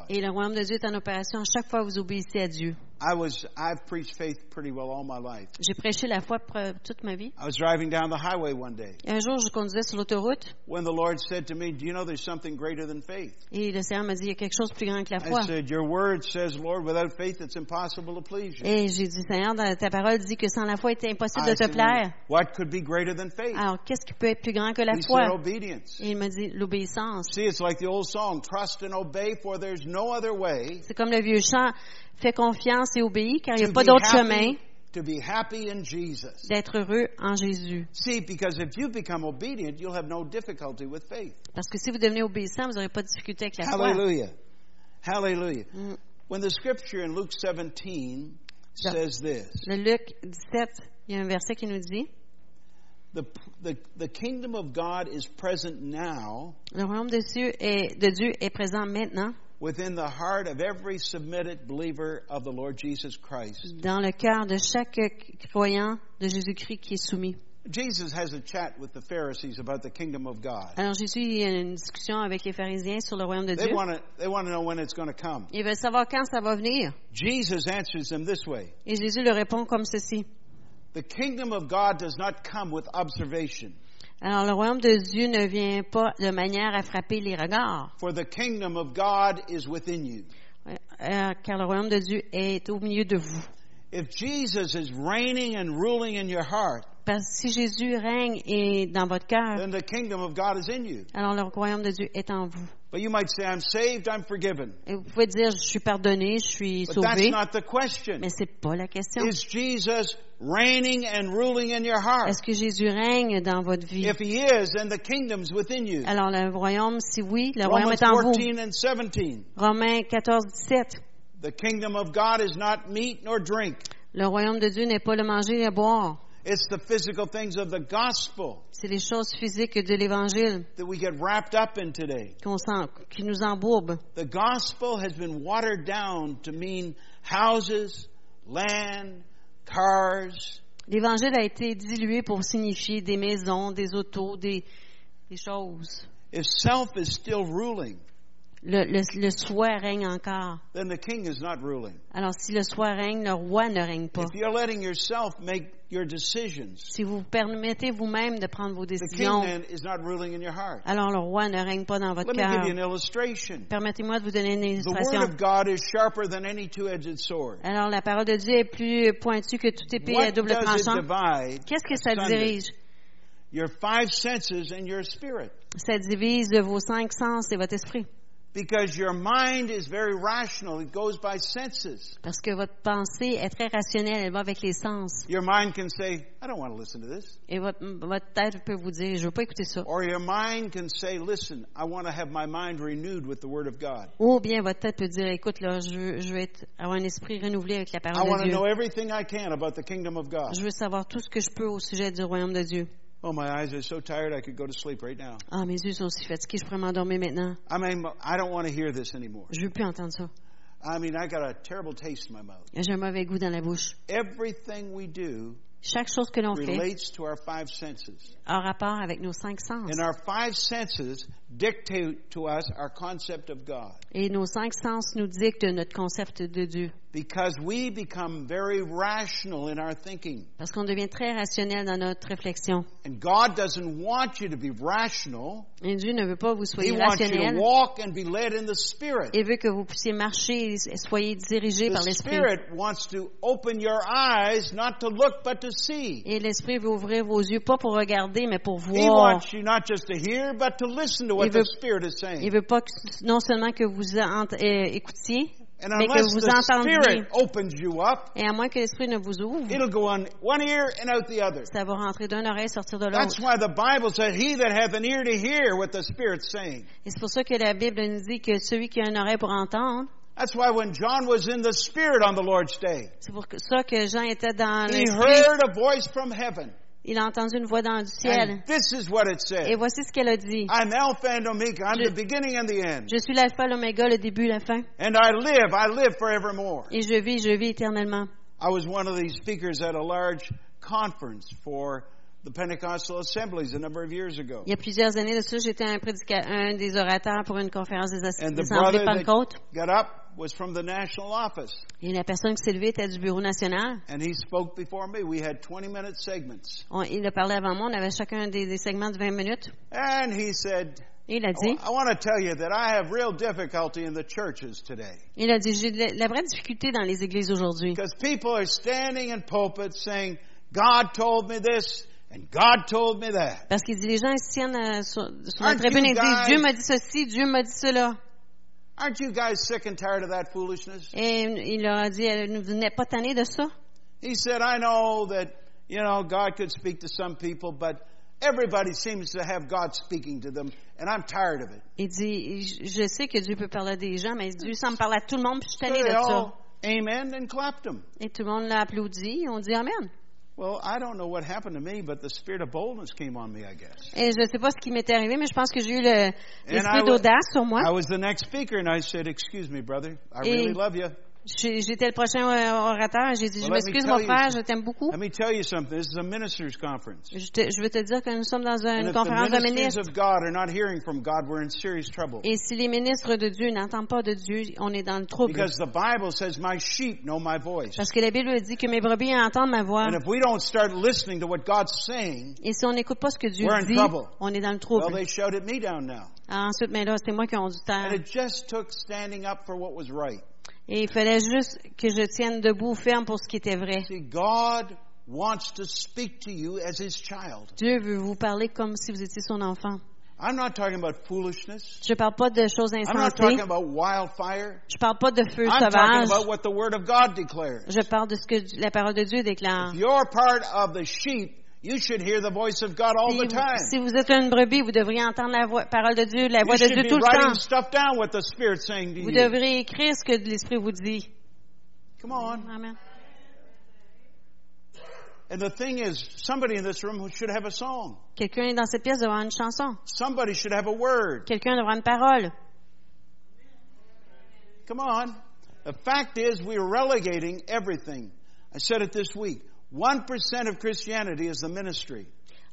Et le royaume de Dieu est en opération chaque fois que vous obéissez à Dieu.
I was I've preached faith pretty well all my life.
J'ai prêché la foi toute ma vie.
I was driving down the highway one day
Et un jour, je conduisais sur l'autoroute
when the Lord said to me, "Do you know there's something greater than faith?"
et le Seigneur m'a dit, il y a quelque chose de plus grand que la foi.
I said, "Your word says, Lord, without faith it's impossible to please you."
Et j'ai dit, Seigneur, ta parole dit que sans la foi, il est impossible
I
de te
said,
plaire.
What could be greater than faith?
Alors, qu'est-ce qui peut être plus grand que la
He
foi?
said, "Obedience."
Et il m'a dit, l'obéissance.
See, it's like the old song, "Trust and obey, for there's no other way
C'est comme le vieux chant, fais confiance et obéis, car il n'y a pas d'autre chemin
to be happy in Jesus."
d'être heureux en Jésus.
See, because if you become obedient, you'll have no difficulty with faith.
Parce que si vous devenez obéissant, vous n'aurez pas de difficulté avec la foi.
Hallelujah. Hallelujah.
Mm.
When the scripture in Luke 17
Yeah.
says this,
Le Luc 17, il y a un verset qui nous dit,
the, the, the kingdom of God is present now
Le royaume de Dieu est, de Dieu est présent maintenant
within the heart of every submitted believer of the Lord Jesus Christ.
dans le cœur de chaque croyant de Jésus-Christ qui est soumis.
Jesus has a chat with the Pharisees about the kingdom of God.
Alors Jésus a une discussion avec les pharisiens sur le royaume de
They
Dieu.
want to they want to know when it's going to come.
Ils veulent savoir quand ça va venir.
Jesus answers them this way.
Et Jésus leur répond comme ceci.
The kingdom of God does not come with observation,
Alors le royaume de Dieu ne vient pas de manière à frapper les regards,
for the kingdom of God is within you.
euh, car le royaume de Dieu est au milieu de vous.
If Jesus is reigning and ruling in your heart,
Parce que si Jésus règne et dans votre cœur,
then the kingdom of God is in you.
alors le royaume de Dieu est en vous.
But you might say, I'm saved, I'm forgiven.
Et vous pouvez dire, je suis pardonné, je suis
But that's
sauvé,
not the question.
mais c'est pas la question.
Is Jesus reigning and ruling in your heart?
Est-ce que Jésus règne dans votre vie?
If he is, then the kingdom's within you.
Alors le royaume, si oui, le royaume
Romans
est en vous.
14 and 17.
Romains 14, 17.
The kingdom of God is not meat nor drink.
Le royaume de Dieu n'est pas le manger et le boire.
It's the physical things of the gospel
C'est les choses physiques de l'Évangile
that we get wrapped up in today.
qu'on qui nous embourbent.
The gospel has been watered down to mean houses, land, cars.
L'Évangile a été dilué pour signifier des maisons, des autos, des, des choses.
If self is still ruling,
Le, le, le soi règne encore.
then the king is not ruling.
Alors si le soi règne, le roi ne règne pas.
If you're letting yourself make your decisions,
Si vous permettez vous-même de prendre vos
the king
décisions,
then is not ruling in your heart.
alors le roi ne règne pas dans votre cœur. Permettez-moi de vous donner une
The word
illustration.
of God is sharper than any two-edged sword.
Alors la parole de Dieu est plus pointue que toute épée à double tranchant. Qu'est-ce que ça dirige?
Your five senses and your spirit.
Ça divise vos cinq sens et votre esprit.
Because your mind is very rational. It goes by senses.
Parce que votre pensée est très rationnelle, elle va avec les sens.
Your mind can say, I don't want to listen to this.
Et votre, votre tête peut vous dire, je veux pas écouter ça.
Or your mind can say, listen, I want to have my mind renewed with the Word of God.
Ou bien votre tête peut dire, écoute, là, je veux, je veux être, avoir un esprit renouvelé avec la
I
parole
want
de
to
Dieu.
know everything I can about the kingdom of God.
Je veux savoir tout ce que je peux au sujet du royaume de Dieu.
Oh, my eyes are so tired I could go to sleep right now.
Ah, mes yeux sont si fatigués, je pourrais m'endormir maintenant.
I mean, I don't want to hear this anymore.
Je veux plus entendre ça.
I mean, I got a terrible taste in my mouth.
J'ai un mauvais goût dans la bouche.
Everything we do
Chaque chose que l'on fait
relates to our five senses.
a rapport avec nos cinq sens.
And our five senses dictate to us our concept of God.
Et nos cinq sens nous dictent notre concept de Dieu.
Because we become very rational in our thinking.
Parce qu'on devient très rationnel dans notre réflexion.
And God doesn't want you to be rational.
Et Dieu ne veut pas que vous
He
soyez
wants you to
rationnel.
walk and be led in the Spirit.
Il veut que vous puissiez marcher et soyez dirigés par
The
l'Esprit.
Spirit wants to open your eyes not to look but to see.
Et l'Esprit veut ouvrir vos yeux, pas pour regarder, mais pour
He
voir.
wants you not just to hear but to listen to
Il
the
veut-
Spirit is
Il
saying.
veut pas que, non seulement que vous euh, écoutiez,
And
mais que vous entendiez.
Spirit opens you up,
Et à moins que l'Esprit ne vous ouvre,
it'll go on one ear and out the other.
ça va rentrer d'une oreille, sortir de
That's
l'autre.
why the Bible said, He that hath an ear to hear what the Spirit's saying.
Et c'est pour ça que la Bible nous dit que celui qui a une oreille pour entendre,
That's why when John was in the Spirit on the Lord's day,
c'est pour ça que Jean était dans
he heard a voice from heaven.
Il a entendu une voix dans du ciel.
And this is what it
Et
said.
voici ce qu'elle a dit.
I'm Alpha and Omega. I'm
Je-
the beginning and the end.
Je suis l'alpha, l'oméga, le début, la fin.
And I live, I live forevermore.
Et je vis, je vis éternellement.
I was one of these speakers at a large conference for the Pentecostal assemblies a number of years ago.
Il y a plusieurs années de ça, j'étais un, un des orateurs pour une conférence des, as-
And the
des assemblées Pentecôte.
got up was from the national office.
Et la personne qui s'est levée était du bureau national.
And he spoke before me. We had 20 minute segments.
On- il a parlé avant moi, on avait chacun des, des segments de 20 minutes.
And he said,
il a dit,
I want to tell you that I have real difficulty in the churches today.
il a dit, j'ai de la vraie difficulté dans les églises aujourd'hui.
Because people are standing in pulpits saying, God told me this and God told me that.
Parce qu'il dit, les gens se tiennent euh, sur, sur la tribune et
you
disent,
guys-
Dieu m'a dit ceci, Dieu m'a dit cela.
Aren't you guys sick and tired of that foolishness?
Et il leur a dit, elle ne venait pas tanner de ça.
He said, I know that, you know, God could speak to some people, but everybody seems to have God speaking to them, and I'm tired of it.
Il dit, je sais que Dieu peut parler à des gens, mais Dieu semble parler à tout le monde, puis je suis
they
de ça.
amen and clapped him.
Et tout le monde l'a applaudi, on dit Amen.
Well, I don't know what happened to me, but the spirit of boldness came on me, I guess.
Et je ne sais pas ce qui m'est arrivé, mais je pense que j'ai eu le- l'esprit
I
d'audace sur moi.
I was the next speaker, and I said, "Excuse me, brother. I
Et-
really love you.
J'étais le prochain euh, orateur et j'ai dit,
Well,
je
let me
m'excuse
tell
mon
you
frère, je t'aime beaucoup.
Let me tell you something. This is a ministers' conference.
Je, te- je veux te dire que nous sommes dans une conférence de ministres. Et si les ministres de Dieu n'entendent pas de Dieu, on est dans le trouble.
Because the Bible says, "My sheep know my voice."
Parce que la Bible dit que mes brebis entendent ma voix.
And if we don't start listening to what God's saying,
Et si on n'écoute pas ce que Dieu dit,
trouble.
on est dans le
well,
trouble.
they shouted me down now.
Ah, Ensuite, mais là, c'est moi qui ai du
And
temps.
it just took standing up for what was right.
Et il fallait juste que je tienne debout, ferme pour ce qui était vrai.
See, God wants to speak to you as His child.
Dieu veut vous parler comme si vous étiez son enfant.
I'm not talking about foolishness.
Je parle pas de choses
I'm not
insensées.
talking about wildfire.
Je parle pas de feu
I'm talking
sauvage.
about what the Word of God declares.
Je parle de ce que la parole de Dieu déclare.
If you're part of the sheep, you should hear the voice of God all
Si
the time.
si vous êtes une brebis, vous devriez entendre la voix- parole de Dieu, la
You
voix de Dieu tout le
writing
temps.
stuff down what the Spirit's saying to
Vous
you.
devriez écrire ce que l'Esprit vous dit.
Come on.
Amen.
And the thing is, somebody in this room who should have a song.
Quelqu'un dans cette pièce devrait avoir une chanson.
Somebody should have a word.
Quelqu'un devrait avoir une parole.
Come on. The fact is, we're relegating everything. I said it this week. 1% of Christianity is the ministry.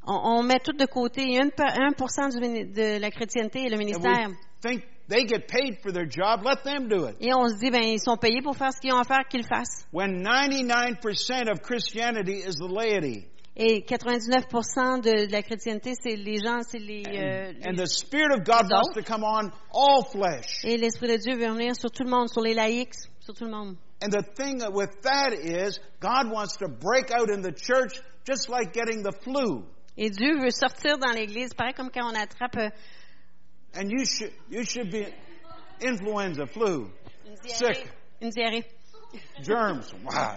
On, on met tout de côté. Il y a une per- 1% du de la chrétienté et le
And
ministère.
we think they get paid for their job, let them do it.
Et on se dit, ben, ils sont payés pour faire ce qu'ils ont à faire, qu'ils le fassent.
When 99% of Christianity is the laity.
Et 99% de la chrétienté, c'est les gens, c'est les, euh,
And
les-
the Spirit of God wants to come on all flesh.
et l'Esprit de Dieu veut venir sur tout le monde, sur les laïcs, sur tout le monde.
And the thing with that is, God wants to break out in the church just like getting the flu.
Et Dieu veut sortir dans l'Église, pareil comme quand on attrape euh,
And you should, you should be influenza, flu,
une.
Sick.
Une diarrhée.
germs. Wow.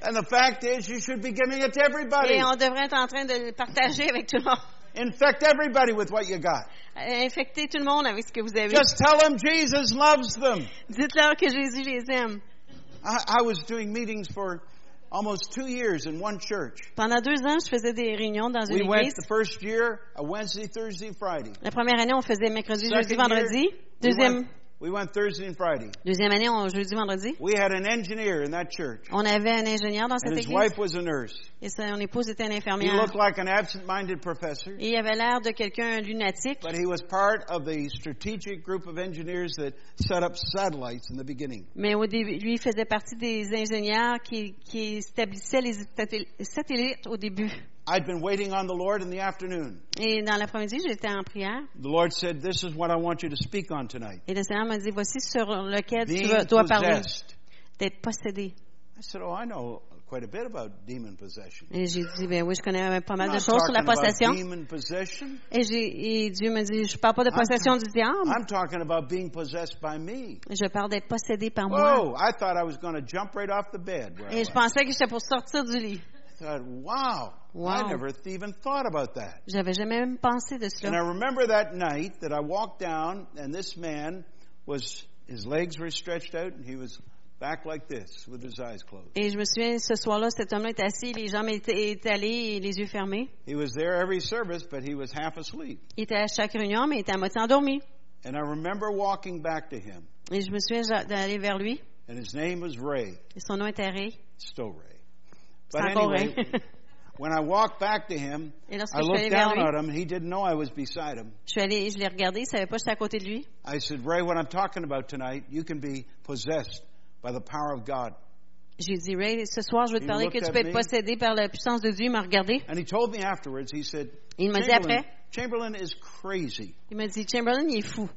And the fact is, you should be giving it to everybody.
Et on devrait être en train de partager avec tout le monde.
Infect everybody with what you got.
Infectez tout le monde avec ce que vous avez.
Just tell them Jesus loves them.
Dites-leur que Jésus les aime.
I, I was doing meetings for almost two years in one church.
Pendant deux ans, je faisais des réunions dans une
We went
église.
the first year a Wednesday, Thursday, Friday.
La première année, on faisait mercredi, jeudi, vendredi. Deuxième,
we went Thursday and Friday.
deuxième année, on jeudi, vendredi.
We had an engineer in that church,
On avait un ingénieur dans
and
cette
his
église
wife was a nurse.
et son épouse était une
He
infirmière.
looked like an absent-minded professor,
Et il avait l'air de quelqu'un lunatique,
but he was part of the strategic group of engineers that set up satellites in the beginning.
mais au début, lui faisait partie des ingénieurs qui, qui établissaient les satel- satellites au début.
I'd been waiting on the Lord in the afternoon.
Et dans l'après-midi, j'étais en prière.
The Lord said, This is what I want you to speak on tonight.
Et le Seigneur m'a dit, voici sur lequel tu
Being
vas- dois parler, d'être possédé.
I said, Oh, I know quite a bit about demon possession.
Et j'ai dit, ben oui, je connais pas mal
I'm
de choses sur la possession.
demon possession.
Et, et Dieu me dit, je parle pas de
I'm
possession
ta-
du diable,
I'm talking about being possessed by me.
je parle d'être possédé par moi.
Whoa, I thought I was going to jump right off the bed. where I
Et je
was.
pensais que j'étais pour sortir du lit.
I thought, wow, I never even thought about that.
J'avais jamais même pensé de cela.
And I remember that night that I walked down and this man was, his legs were stretched out and he was back like this with his eyes closed.
Et je me souviens, ce soir-là, cet homme-là était assis, les jambes étaient étalées et les yeux fermés.
He was there every service, but he was half asleep.
Il était à chaque réunion, mais il était à moitié endormi.
And I remember walking back to him
Et je me souviens d'aller vers lui.
and his name was Ray,
Et son nom était Ray.
still Ray. But anyway,
Ray.
when I walked back to him,
Et lorsque
I
je suis allée
looked
vers
down
lui,
at him. He didn't know I was beside him.
je suis allée, je l'ai regardé, il savait pas que j'étais à côté de lui.
I said, Ray, what I'm talking about tonight, you can be possessed by the power of God.
J'ai dit, Ray, ce soir, je veux te
He
parler que
looked
tu
at
peux être possédé par la puissance de Dieu. Il m'a regardé.
And he told me afterwards, he said,
Il m'a dit
Chamberlain,
après,
Chamberlain is crazy.
il m'a dit, Chamberlain, il est fou.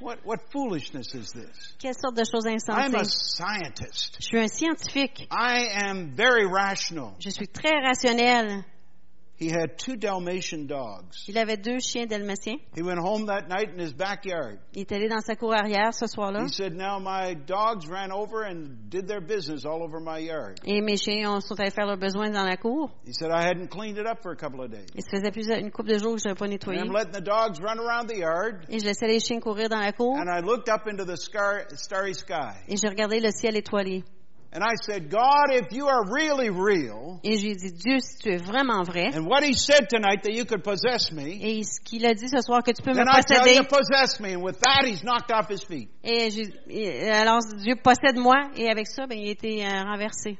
What, what foolishness is this?
Quelle sorte de choses
I'm a scientist.
Je suis un scientifique.
I am very rational.
Je suis très rationnel.
He had two Dalmatian dogs.
Il avait deux chiens dalmatiens.
He went home that night in his backyard.
Il est allé dans sa cour arrière ce soir-là.
He said, Now my dogs ran over and did their business all over my yard.
Et mes chiens ont- sont allés faire leurs besoins dans la cour.
He said, I hadn't cleaned it up for a couple of days.
Il se faisait une couple de jours que je n'avais pas
And
nettoyé.
I'm letting the dogs run around the yard.
Et je laissais les chiens courir dans la cour.
And I looked up into the scar, starry sky.
Et je regardais le ciel étoilé.
And I said, God, if you are really real,
Et j'ai dit, Dieu, si tu es vraiment vrai,
and what he said tonight that you could possess me,
et ce qu'il a dit ce soir que tu peux me
then I tell
posséder,
you, possess me. And with that, he's knocked off his feet.
et j'ai- et alors Dieu possède moi, et avec ça, ben, il a été euh, renversé.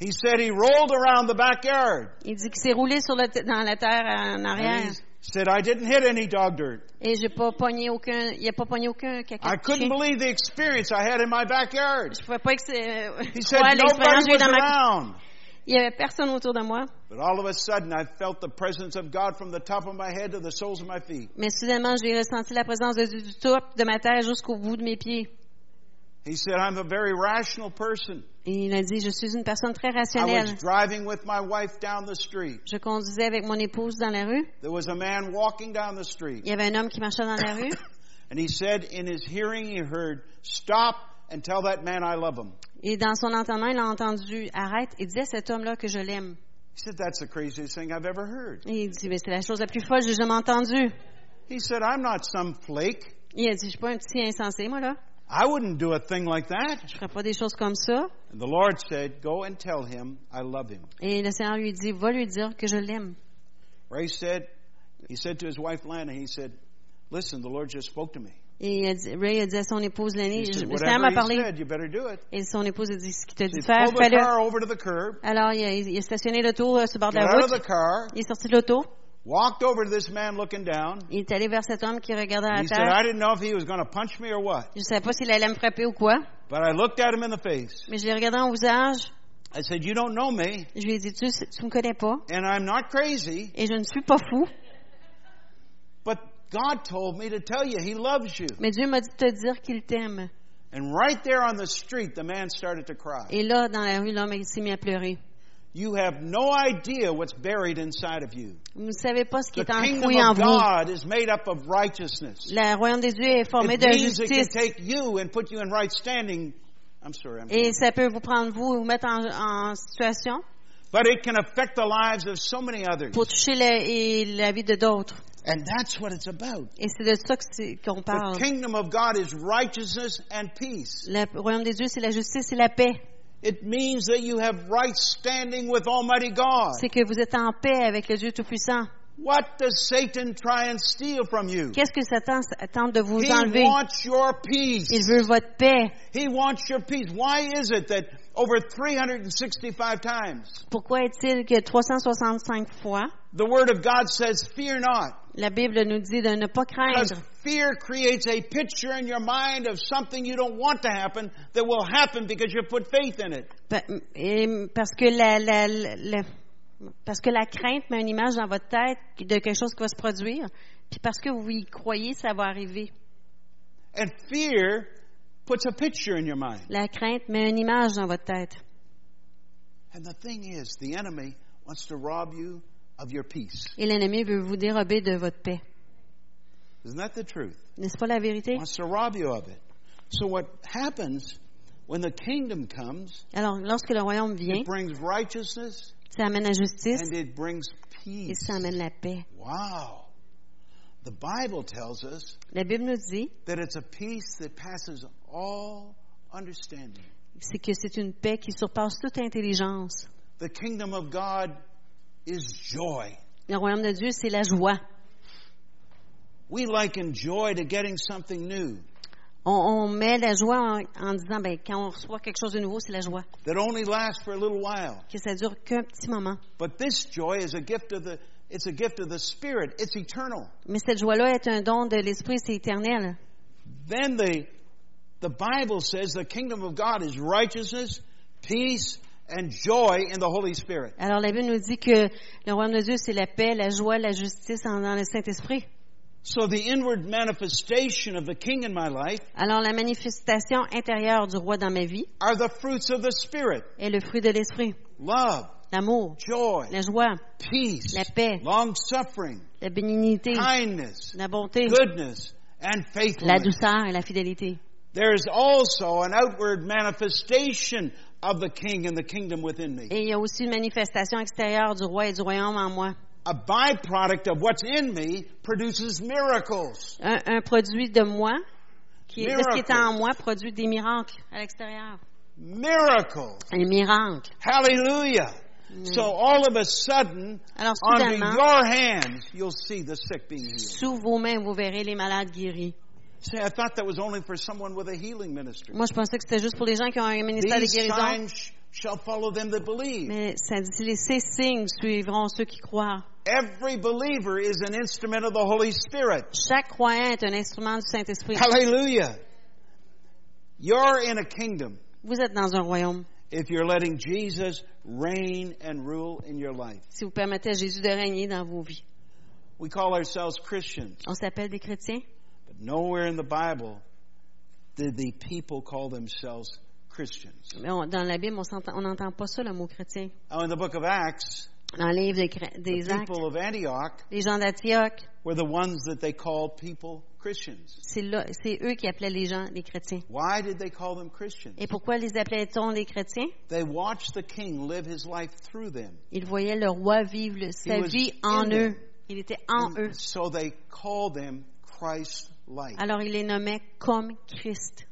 He said he rolled around the backyard.
Il dit qu'il s'est roulé sur le, dans la terre en
And
arrière.
Said, I didn't hit any dog dirt.
Et j'ai pas pogné aucun, il a pas pogné aucun caca.
I couldn't believe the experience I had in my backyard.
Je pouvais pas euh,
He said, nobody was
dans ma
around.
Il y avait personne autour de moi.
But all of a sudden, I felt the presence of God from the top of my head to the soles of my feet.
Mais soudainement, j'ai ressenti la présence de Dieu du top de ma terre jusqu'au bout de mes pieds.
He said, I'm a very rational person.
Et il a dit, je suis une personne très
I was
rationnelle.
driving with my wife down the street.
Je conduisais avec mon épouse dans la rue.
There was a man walking down the street.
Il y avait un homme qui marchait dans la rue.
And he said in his hearing, he heard, Stop and tell that man I love him.
Et dans son entendement, il a entendu, arrête, et dis à cet homme-là que je l'aime.
He said, That's the craziest thing I've ever heard.
Et il dit, mais c'est la chose la plus folle que j'ai jamais entendue.
He said, I'm not some flake.
Il a dit, je suis pas un petit insensé, moi, là.
I wouldn't do a thing like that.
Je ferais pas des choses comme ça.
And the Lord said, Go and tell him I love him.
Et le Seigneur lui dit, va lui dire que je l'aime.
Ray said, He said to his wife Lana, He said, Listen, the Lord just spoke to me.
Et il a dit- Ray a dit à son épouse
said,
le Seigneur m'a parlé.
said, you better do it.
Et son épouse a dit, ce qu'il t'a dit de faire, fais-le.
car over to the curb,
Alors, il a, il a stationné l'auto euh, sur le bord de la route.
car,
Il est sorti de l'auto.
Walked over to this man looking down.
Il est allé vers cet homme qui regardait à
he said, I
terre.
didn't know if he was going to punch me or what.
Je ne savais pas s'il allait me frapper ou quoi.
But I looked at him in the face.
Mais je l'ai regardé en visage.
I said, You don't know me,
Je lui ai dit, tu, tu me connais pas.
and I'm not crazy,
Et je ne suis pas fou.
but God told me to tell you He loves you.
Mais Dieu m'a dit de te dire qu'il t'aime.
And right there on the street, the man started to cry.
Et là, dans la rue, l'homme s'est mis à pleurer.
You have no idea what's buried inside of you.
Vous ne savez pas ce qui
The
est enfoui en vous.
God is made up of righteousness.
Le royaume des dieux est formé
It
de
means it can
justice.
take you and put you in right standing. I'm sorry, I'm
Et ça peut vous prendre vous et vous mettre en, en situation
but it can affect the lives of so many others.
pour toucher la, et la vie de d'autres.
And that's what it's about.
Et c'est de ça qu'on
The
parle.
kingdom of God is righteousness and peace.
Le royaume des dieux, c'est la justice et la paix.
It means that you have right standing with Almighty God.
C'est que vous êtes en paix avec le Dieu Tout-Puissant.
What does Satan try and steal from you?
Qu'est-ce que Satan tente de vous
He
enlever?
wants your peace.
Il veut votre paix.
He wants your peace. Why is it that over 365 times
Pourquoi est-il que 365 fois,
the Word of God says, Fear not?
La Bible nous dit de ne pas craindre?
fear creates a picture in your mind of something you don't want to happen that will happen because you put faith in it.
Pa- et Parce que la, la- la- la- parce que la crainte met une image dans votre tête de quelque chose qui va se produire. Puis parce que vous y croyez, ça va arriver.
And fear puts a picture in your mind.
La crainte met une image dans votre tête.
And the thing is, the enemy wants to rob you of your peace.
Et l'ennemi veut vous dérober de votre paix.
Isn't that the truth?
N'est-ce pas la vérité?
Wants to rob you of it. So what happens when the kingdom comes,
Alors, lorsque le royaume vient,
it brings righteousness
ça amène la justice
and it brings
et
peace.
ça amène la paix.
Wow. The Bible tells us
La Bible nous dit,
that it's a peace that passes all understanding.
c'est que c'est une paix qui surpasse toute intelligence.
The kingdom of God is joy.
Le royaume de Dieu, c'est la joie.
We liken joy to getting something new
On, on met la joie en, en disant, ben, quand on reçoit quelque chose de nouveau, c'est la joie.
that only lasts for a little while.
Que ça dure qu'un petit moment.
But this joy is a gift of the it's a gift of the spirit. It's eternal.
Mais cette joie-là est un don de l'Esprit, c'est éternel.
Then the the Bible says the kingdom of God is righteousness, peace, and joy in the Holy Spirit.
Alors la Bible nous dit que le royaume de Dieu, c'est la paix, la joie, la justice dans le Saint-Esprit.
So the inward manifestation of the king in my life
Alors la manifestation intérieure du roi dans ma vie
are the fruits of the spirit.
est le fruit de l'Esprit.
Love,
L'amour,
joy,
la joie,
peace,
la paix,
long suffering,
la bénignité,
kindness,
la bonté,
goodness, and
la
faithfulness.
douceur et la fidélité.
There is also an outward manifestation of the king and the kingdom within me.
Et il y a aussi une manifestation extérieure du roi et du royaume en moi.
A byproduct of what's in me produces miracles.
Un, un produit de moi, qui est, de ce qui est en moi, produit des miracles à l'extérieur.
miracles.
un miracle.
Hallelujah. So all of a sudden,
Alors
under your hands, you'll see the sick being healed.
sous vos mains, vous verrez les malades guéris.
See, I thought that was only for someone with a healing ministry.
Moi, je pensais que c'était juste pour les gens qui ont un ministère de
These
guérison.
signs sh- shall follow them that believe.
Mais ça dit, les- ces signes suivront ceux qui croient.
Every believer is an instrument of the Holy Spirit.
Chaque croyant est un instrument du Saint-Esprit.
Hallelujah. You're in a kingdom
Vous êtes dans un royaume.
if you're letting Jesus reign and rule in your life.
Si vous permettez à Jésus de régner dans vos vies.
We call ourselves Christians,
On s'appelle des chrétiens,
but nowhere in the Bible did the people call themselves Christians.
on- dans la Bible, on n'entend pas ça, le mot chrétien.
Now, in the book of Acts,
Dans le livre des, Chré-
the
des Actes,
people of Antioch
les gens d'Antioche,
were the ones that they called people Christians.
c'est là- c'est eux qui appelaient les gens des chrétiens.
Why did they call them Christians?
Et pourquoi les appelait-on les chrétiens?
They watched the king live his life through them.
Ils voyaient le roi vivre sa
He
vie en eux.
them.
Il était en eux.
So they called them
Alors il les nommait comme Christ.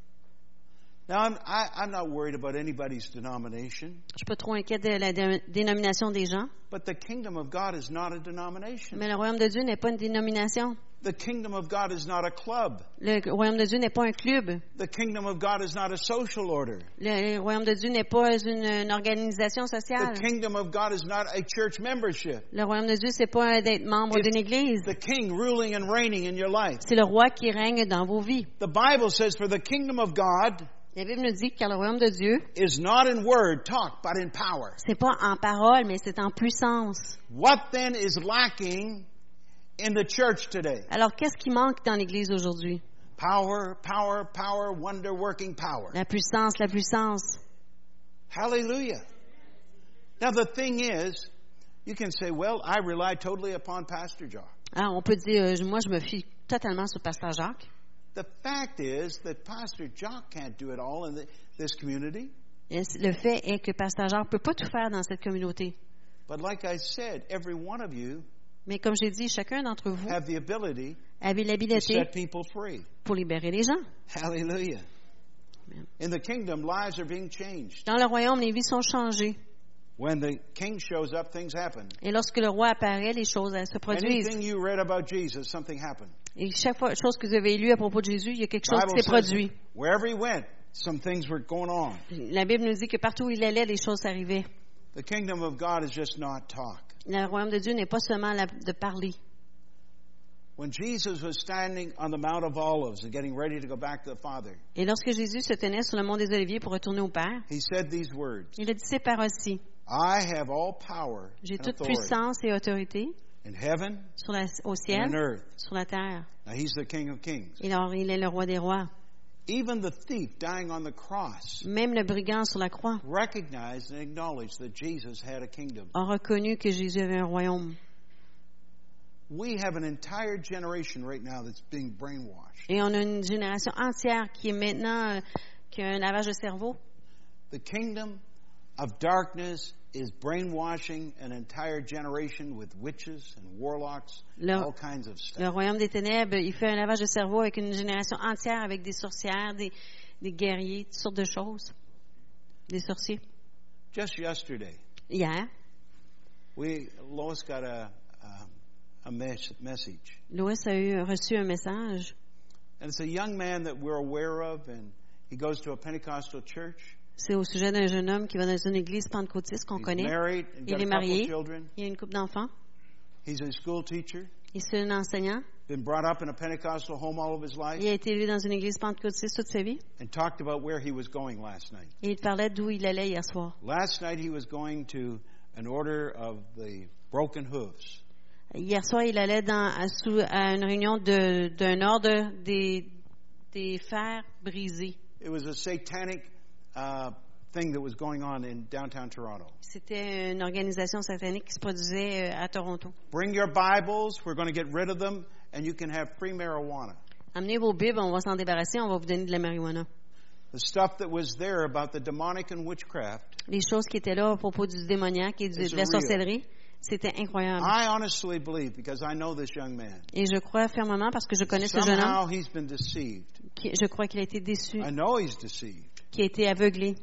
Now, I'm, I, I'm not worried about anybody's denomination,
Je suis pas trop inquiète de la dé- dénomination des gens,
but the kingdom of God is not a denomination.
mais le royaume de Dieu n'est pas une dénomination.
The kingdom of God is not a club.
Le royaume de Dieu n'est pas un club.
The kingdom of God is not a social order.
Le royaume de Dieu n'est pas une, une organisation
The
sociale.
kingdom of God is not a church membership.
Le royaume de Dieu, c'est pas d'être membre d'une église.
The king ruling and reigning in your life.
C'est le roi qui règne dans vos vies.
The Bible says, For the kingdom of God
La Bible nous dit que le royaume de Dieu,
is not in word, talk, but in power.
c'est pas en parole, mais c'est en puissance.
What then is lacking in the church today?
Alors, qu'est-ce qui manque dans l'église aujourd'hui?
Power, power, power, wonder working power.
La puissance, la puissance.
Hallelujah. Now, the thing is, you can say, well, I rely totally upon Pastor Jock.
Alors, on peut dire, euh, moi, je me fie totalement sur Pasteur Jacques.
The fact is that Pastor Jock can't do it all in the, this community.
Et Le fait est que Pasteur Jacques peut pas tout faire dans cette communauté.
But like I said, every one of you
Mais comme j'ai dit, chacun d'entre vous
have the ability
avait
free.
pour libérer les gens.
Hallelujah.
Amen.
In the kingdom, lives are being changed.
Dans le royaume, les vies sont changées.
When the king shows up, things happen.
Et lorsque le roi apparaît, les choses elles se produisent.
Anything you read about Jesus, something happened.
Et chaque fois, chose que vous avez lu à propos de Jésus, il y a quelque chose qui s'est produit.
wherever he went, some things were going on.
La Bible nous dit que partout où il allait, les choses arrivaient.
The kingdom of God is just not talk.
Le royaume de Dieu n'est pas seulement de parler.
When Jesus was standing on the Mount of Olives and getting ready to go back to the Father,
Et lorsque Jésus se tenait sur le mont des Oliviers pour retourner au Père,
he said these words
il a dit ces paroles-ci.
I have all power
J'ai
and
toute
authority
puissance et autorité
in heaven
sur la- au
and
ciel,
on earth.
sur la terre.
Now, he's the King of Kings.
Et alors, il est le roi des rois.
Even the thief dying on the cross
Même le brigand sur la croix
recognized and acknowledged that Jesus had a kingdom.
a reconnu que Jésus avait un royaume.
We have an entire generation right now that's being brainwashed.
Et on a une génération entière qui est maintenant, euh, qui a un lavage de cerveau.
The kingdom of darkness is brainwashing an entire generation with witches and warlocks,
Le-
all kinds of stuff.
Le royaume des ténèbres, il fait un lavage de cerveau avec une génération entière, avec des sorcières, des, des guerriers, toutes sortes de choses. Des sorciers.
Just yesterday,
Hier,
we Lois got a a, a mes- message,
Louis a eu, reçu un message.
and it's a young man that we're aware of, and he goes to a Pentecostal church.
C'est au sujet d'un jeune homme qui va dans une église pentecôtiste qu'on
He's
connaît.
married
Il est marié. Il a une couple d'enfants. Il est un enseignant.
Been brought up in a Pentecostal home all of his life,
Il a été élevé dans une église pentecôtiste toute sa vie.
and talked about where he was going last night.
Et il parlait d'où il allait hier soir.
Last night he was going to an order of the broken hooves.
Hier soir, il allait dans, à, sous- à une réunion d'un ordre des, des fers brisés.
It was a satanic uh, thing that was going on in downtown Toronto.
C'était une organisation satanique qui se produisait euh, à Toronto.
Bring your Bibles. We're going to get rid of them, and you can have free marijuana.
Amenez vos Bibles, on va s'en débarrasser, on va vous donner de la marijuana.
The stuff that was there about the demonic and witchcraft,
Les choses qui étaient là à propos du démoniaque et de la sorcellerie, c'était incroyable.
I honestly believe, because I know this young man,
Et je crois fermement, parce que je connais ce jeune
somehow
homme,
he's been deceived.
je crois qu'il a été déçu,
I know he's deceived.
Qui a été aveuglé.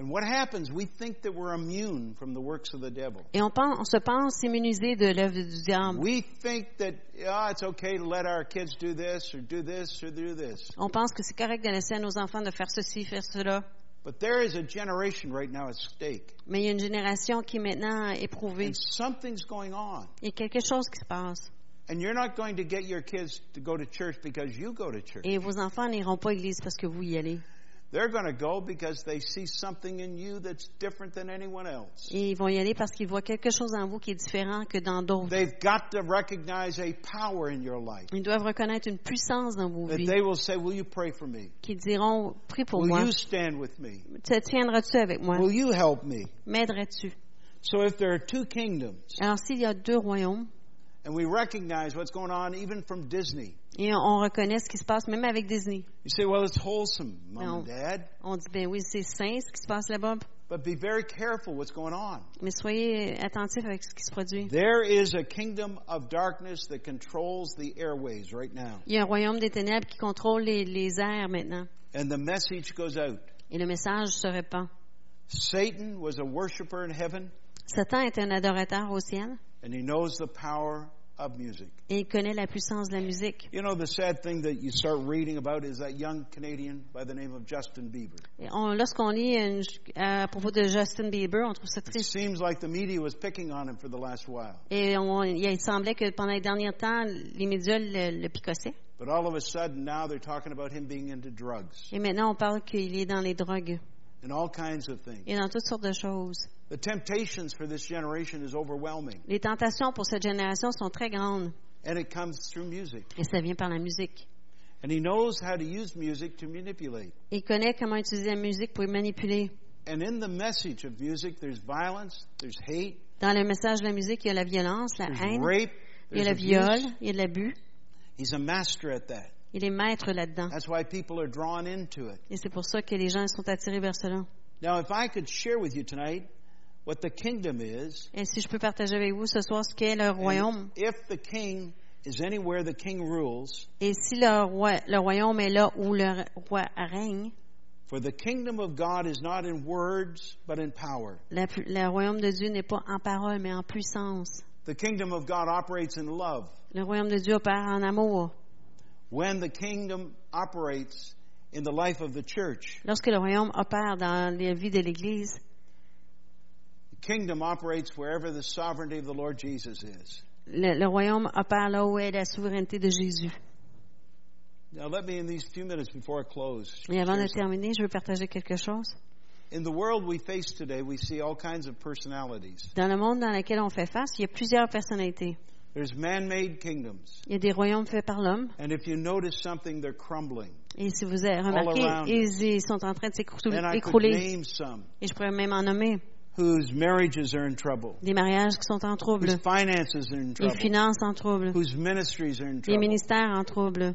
And what happens? We think that we're immune from the works of the devil.
Et on, pense, on se pense immunisé de l'œuvre du diable.
We think that ah, it's okay to let our kids do this or do this or do this.
On pense que c'est correct de laisser à nos enfants de faire ceci, faire cela.
But there is a generation right now at stake.
Mais il y a une génération qui est maintenant éprouvée.
And something's going on.
Il y a quelque chose qui se passe.
And you're not going to get your kids to go to church because you go to church.
Et vos enfants n'iront pas à l'église parce que vous y allez.
They're going to go because they see something in you that's different than anyone else.
Et ils vont y aller parce qu'ils voient quelque chose en vous qui est différent que dans d'autres.
They've got to recognize a power in your life.
Ils doivent reconnaître une puissance dans vos
That
vies
they will say, Will you pray for me?
qui diront Prie pour
Will
moi.
you stand with me?
Te tiendras-tu avec moi
Will you help me?
M'aiderais-tu
So if there are two kingdoms,
Alors, s'il y a deux royaumes,
and we recognize what's going on even from Disney,
et on, on reconnaît ce qui se passe même avec Disney,
you say, Well, it's wholesome, mom
No.
and dad.
on dit Ben oui, c'est sain ce qui se passe là-bas,
But be very careful what's going on.
mais soyez attentifs avec ce qui se produit.
There is a kingdom of darkness that controls the airways right now.
Il y a un royaume des ténèbres qui contrôle les, les airs maintenant,
And the message goes out.
et le message se répand.
Satan was a worshiper in heaven,
Satan est un adorateur au ciel,
and he knows the power of music.
et il connaît la puissance de la musique.
You know, the sad thing that you start reading about is that young Canadian by the name of Justin Bieber.
Lorsqu'on lit une- à propos de Justin Bieber, on trouve ça
It
triste.
seems like the media was picking on him for the last while.
Et on- il semblait que pendant les derniers temps, les médias le, le picossaient.
But all of a sudden, now they're talking about him being into drugs
Et maintenant, on parle qu'il est dans les drogues
and all kinds of things.
et dans toutes sortes de choses.
The temptations for this generation is overwhelming,
Les tentations pour cette génération sont très grandes
and it comes through music.
et ça vient par la musique.
And he knows how to use music to manipulate.
Il connaît comment utiliser la musique pour manipuler.
And in the message of music, there's violence, there's hate,
Dans le message de la musique, il y a la violence, la haine,
rape,
il y a le viol, il y a de l'abus.
He's a master at that.
Il est maître là-dedans.
That's why people are drawn into it.
Et c'est pour ça que les gens sont attirés vers cela.
Now, if I could share with you tonight what the kingdom is,
Et si je peux partager avec vous ce soir ce qu'est le royaume,
if the king is anywhere the king rules,
et si le, roi, le royaume est là où le roi règne,
for the kingdom of God is not in words, but in power.
la le royaume de Dieu n'est pas en parole, mais en puissance.
The kingdom of God operates in love.
Le royaume de Dieu opère en amour.
When the kingdom operates in the life of the church,
Lorsque le royaume opère dans la vie de l'Église,
the kingdom operates wherever the sovereignty of the Lord Jesus is.
le, le royaume opère là où est la souveraineté de Jésus.
Now, let me, in these few minutes before I close,
Et avant de terminer, je veux partager quelque chose.
in the world we face today, we see all kinds of personalities.
Dans le monde dans lequel on fait face, il y a plusieurs personnalités.
There's man-made kingdoms,
Il y a des royaumes faits par l'homme.
and if you notice something, they're crumbling.
Et si vous avez remarqué, ils, sont en train de s'écrouler. Et je pourrais même en nommer
whose marriages are in trouble,
des mariages qui sont en trouble,
whose finances are in
les
trouble,
finances en trouble,
whose ministries are in
les
trouble.
ministères en trouble.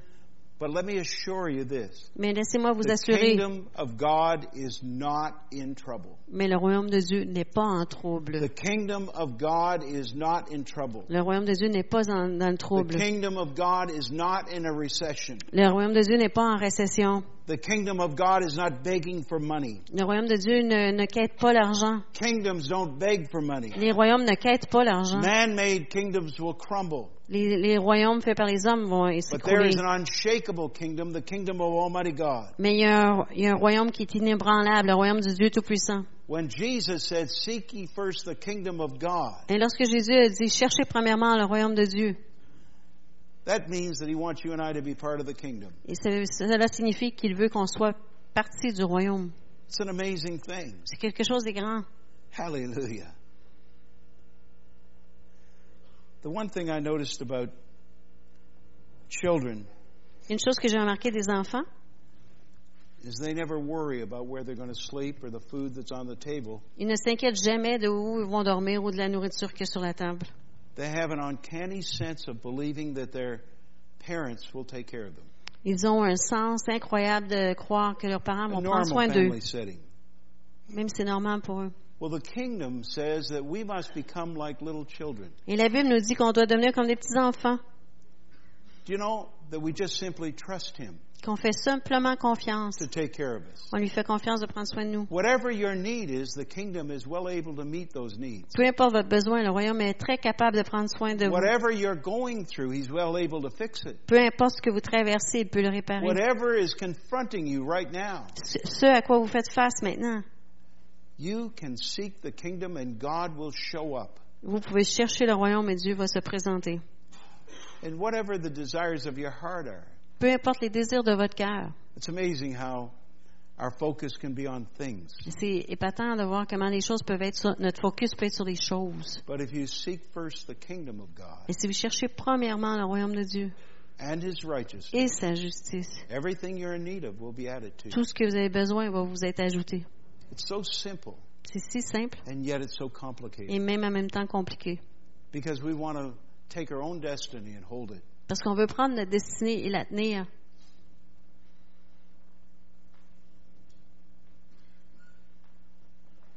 But let me assure you this
Mais laissez-moi vous
the
assurer,
kingdom of God is not in trouble.
mais le royaume de Dieu n'est pas en trouble.
The kingdom of God is not in trouble.
Le royaume de Dieu n'est pas en- dans le
The
trouble.
kingdom of God is not in a recession.
Le royaume de Dieu n'est pas en récession.
The kingdom of God is not begging for money.
Le royaume de Dieu ne, ne quête pas l'argent.
Kingdoms don't beg for money.
Les royaumes ne quêtent pas l'argent.
Man-made kingdoms will crumble.
Les, les royaumes faits par les hommes vont
But there
s'écrouler.
is an unshakable kingdom, the kingdom of Almighty God.
Mais il y, a un, il y a un royaume qui est inébranlable, le royaume du Dieu Tout-Puissant. Et lorsque Jésus a dit, cherchez premièrement le royaume de Dieu,
that means that he wants you and I to be part of the kingdom.
et ce- cela signifie qu'il veut qu'on soit partie du royaume.
It's an amazing thing.
C'est quelque chose de grand.
Hallelujah. The one thing I noticed about children
Une chose que j'ai remarqué des enfants,
is they never worry about where they're going to sleep or the food that's on the table.
ils ne s'inquiètent jamais de où ils vont dormir ou de la nourriture qu'il y a sur la table.
They have an uncanny sense of believing that their parents will take care of them.
Ils ont un sens incroyable de croire que leurs parents
A
vont prendre
normal
soin d'eux,
family setting.
même si c'est normal pour eux.
Well, the kingdom says that we must become like little children.
Et la Bible nous dit qu'on doit devenir comme des petits enfants,
Do you know that we just simply trust Him?
qu'on fait simplement confiance.
to take care of us?
On lui fait confiance de prendre soin de nous.
Whatever your need is, the kingdom is well able to meet those needs.
Peu importe votre besoin, le royaume est très capable de prendre soin de vous.
Whatever you're going through, he's well able to fix it.
Peu importe ce que vous traversez, il peut le réparer.
Whatever is confronting you right now,
Ce ce à quoi vous faites face maintenant,
you can seek the kingdom and God will show up.
vous pouvez chercher le royaume et Dieu va se présenter.
And whatever the desires of your heart are,
Peu importe les désirs de votre cœur.
it's amazing how our focus can be on things.
C'est épatant de voir comment les choses peuvent être sur, notre focus peut être sur les choses.
But if you seek first the kingdom of God
Et si vous cherchez premièrement le royaume de Dieu
and his righteousness,
et sa justice,
everything you're in need of will be added to you.
tout ce que vous avez besoin va vous être ajouté.
It's so simple,
C'est si simple
and yet it's so complicated.
et même en même temps compliqué.
Because we want to take our own destiny and hold it.
Parce qu'on veut prendre notre destinée et la tenir.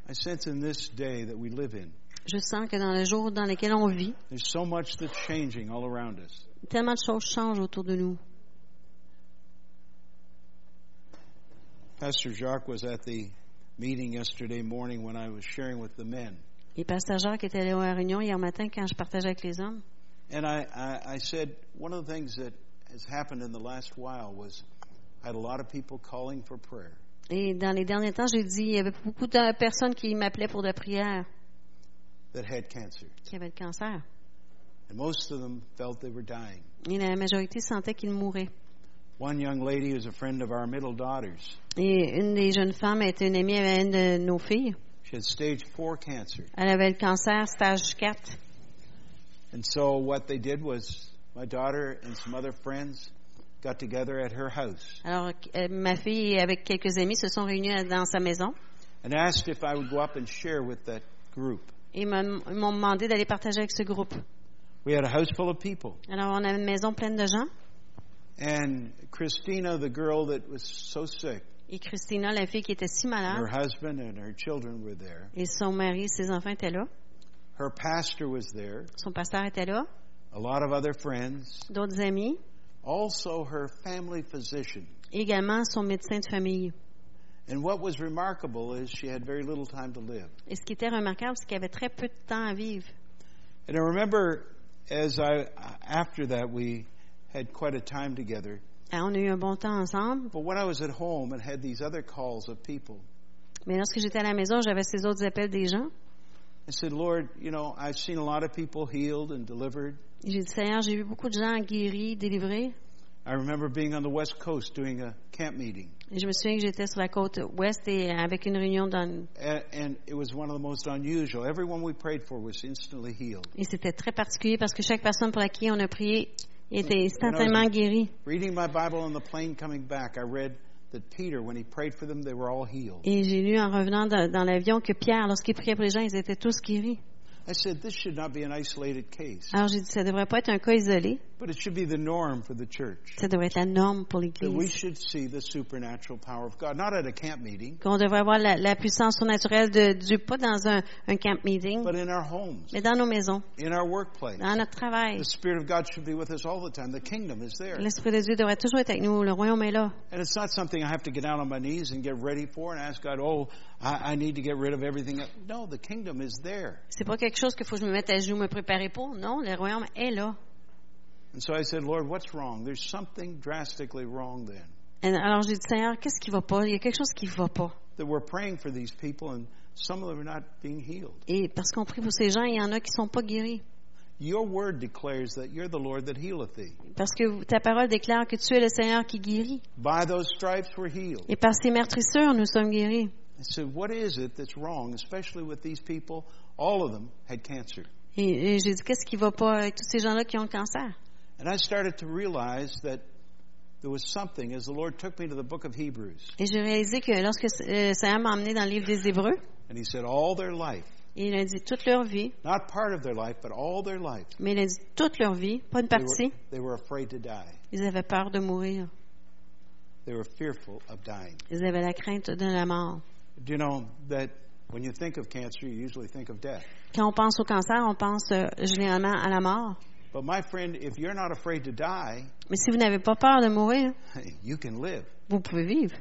I sense in this day that we live in,
Je sens que dans le jour dans lequel on vit,
there's so much that's changing all around us.
tellement de choses changent autour de nous.
Pastor Jacques was at the meeting yesterday morning when I was sharing with the men.
Et Pasteur Jacques était allé à la réunion hier matin quand je partageais avec les hommes.
And I, I, I said, one of the things that has happened in the last while was I had a lot of people calling for prayer.
Et dans les derniers temps, j'ai dit, il y avait beaucoup de personnes qui m'appelaient pour de prières
that had cancer.
qui avaient le cancer.
And most of them felt they were dying.
Et la majorité sentait qu'ils mouraient. Et une des jeunes femmes était une amie avec une de nos filles.
She had stage four cancer.
Elle avait le cancer stage 4.
And so what they did was my daughter and some other friends got together at her house
Alors, euh, ma fille avec quelques amis se sont réunis dans sa maison
and asked if I would go up and share with that group.
et m'ont ils m'ont demandé d'aller partager avec ce groupe.
We had a house full of people.
Alors, on avait une maison pleine de gens.
And Christina, the girl that was so sick,
Et Christina, la fille qui était si
and her husband and her children were there.
et son mari et ses enfants étaient là.
Her pastor was there,
Son pasteur était là.
a lot of other friends,
D'autres amis.
also her family physician.
Également son médecin de famille.
And what was remarkable is she had very little time to live.
Et ce qui était remarquable, c'est qu'il y avait très peu de temps à vivre.
And I remember as I after that we had quite a time together.
Alors, on a eu un bon temps ensemble.
But when I was at home and had these other calls of people,
Mais lorsque j'étais à la maison, j'avais ces autres appels des gens.
I said, Lord, you know, I've seen a lot of people healed and delivered.
Et J'ai dit, Seigneur, j'ai vu beaucoup de gens guéris, délivrés.
I remember being on the West Coast doing a camp meeting.
Et je me souviens que j'étais sur la côte ouest et avec une réunion dans,
And, and it was one of the most unusual. Everyone we prayed for was instantly healed.
et c'était très particulier parce que chaque personne pour laquelle on a prié était instantanément guérie.
Reading my Bible on the plane coming back, I read that Peter, when he prayed for them, they were all healed.
Et j'ai lu en revenant dans, dans l'avion que Pierre, lorsqu'il priait pour les gens, ils étaient tous guéris.
I said, this should not be an isolated case,
Alors j'ai dit, ça devrait pas être un cas isolé,
but it should be the norm for the church.
ça devrait être la norme pour l'Église.
should see the supernatural power of God, not at a camp meeting,
Qu'on devrait avoir la, la puissance surnaturelle de Dieu, pas dans un, un camp meeting,
but in our homes,
mais dans nos maisons,
in our workplace.
dans notre travail.
The Spirit of God should be with us all the time. The kingdom is there.
L'Esprit de Dieu devrait toujours être avec nous. Le royaume est là.
And it's not something I have to get down on my knees and get ready for and ask God, oh, I, I need to get rid of everything. No, the kingdom is there.
C'est pas quelque chose qu'il faut que je me mette à genoux, me préparer pour. Non, le royaume est là.
And so I said, Lord, what's wrong? There's something drastically wrong then.
Et alors j'ai dit, Seigneur, qu'est-ce qui va pas? Il y a quelque chose qui va pas.
That we're praying for these people and some of them are not being healed.
Et parce qu'on prie pour ces gens, il y en a qui sont pas guéris.
Your word declares that you're the Lord that healeth thee.
Parce que ta parole déclare que tu es le Seigneur qui guérit.
By those stripes we're healed.
Et par ces meurtrissures, nous sommes guéris.
I said, what is it that's wrong, especially with these people? All of them had cancer.
Et, et j'ai dit, qu'est-ce qui va pas avec tous ces gens-là qui ont le cancer?
And I started to realize that there was something as the Lord took me to the book of Hebrews.
Et j'ai réalisé que lorsque euh, Seigneur m'a emmené dans le livre des Hébreux,
And he said, all their life,
il a dit toute leur vie,
not part of their life, but all their life,
mais il a dit toute leur vie, pas une
they were,
partie,
they were afraid to die.
ils avaient peur de mourir.
They were fearful of dying.
Ils avaient la crainte de la mort.
Do you know that when you think of cancer, you usually think of death?
Quand on pense au cancer, on pense euh, généralement à la mort.
But my friend, if you're not afraid to die,
Mais si vous n'avez pas peur de mourir,
you can live.
vous pouvez vivre.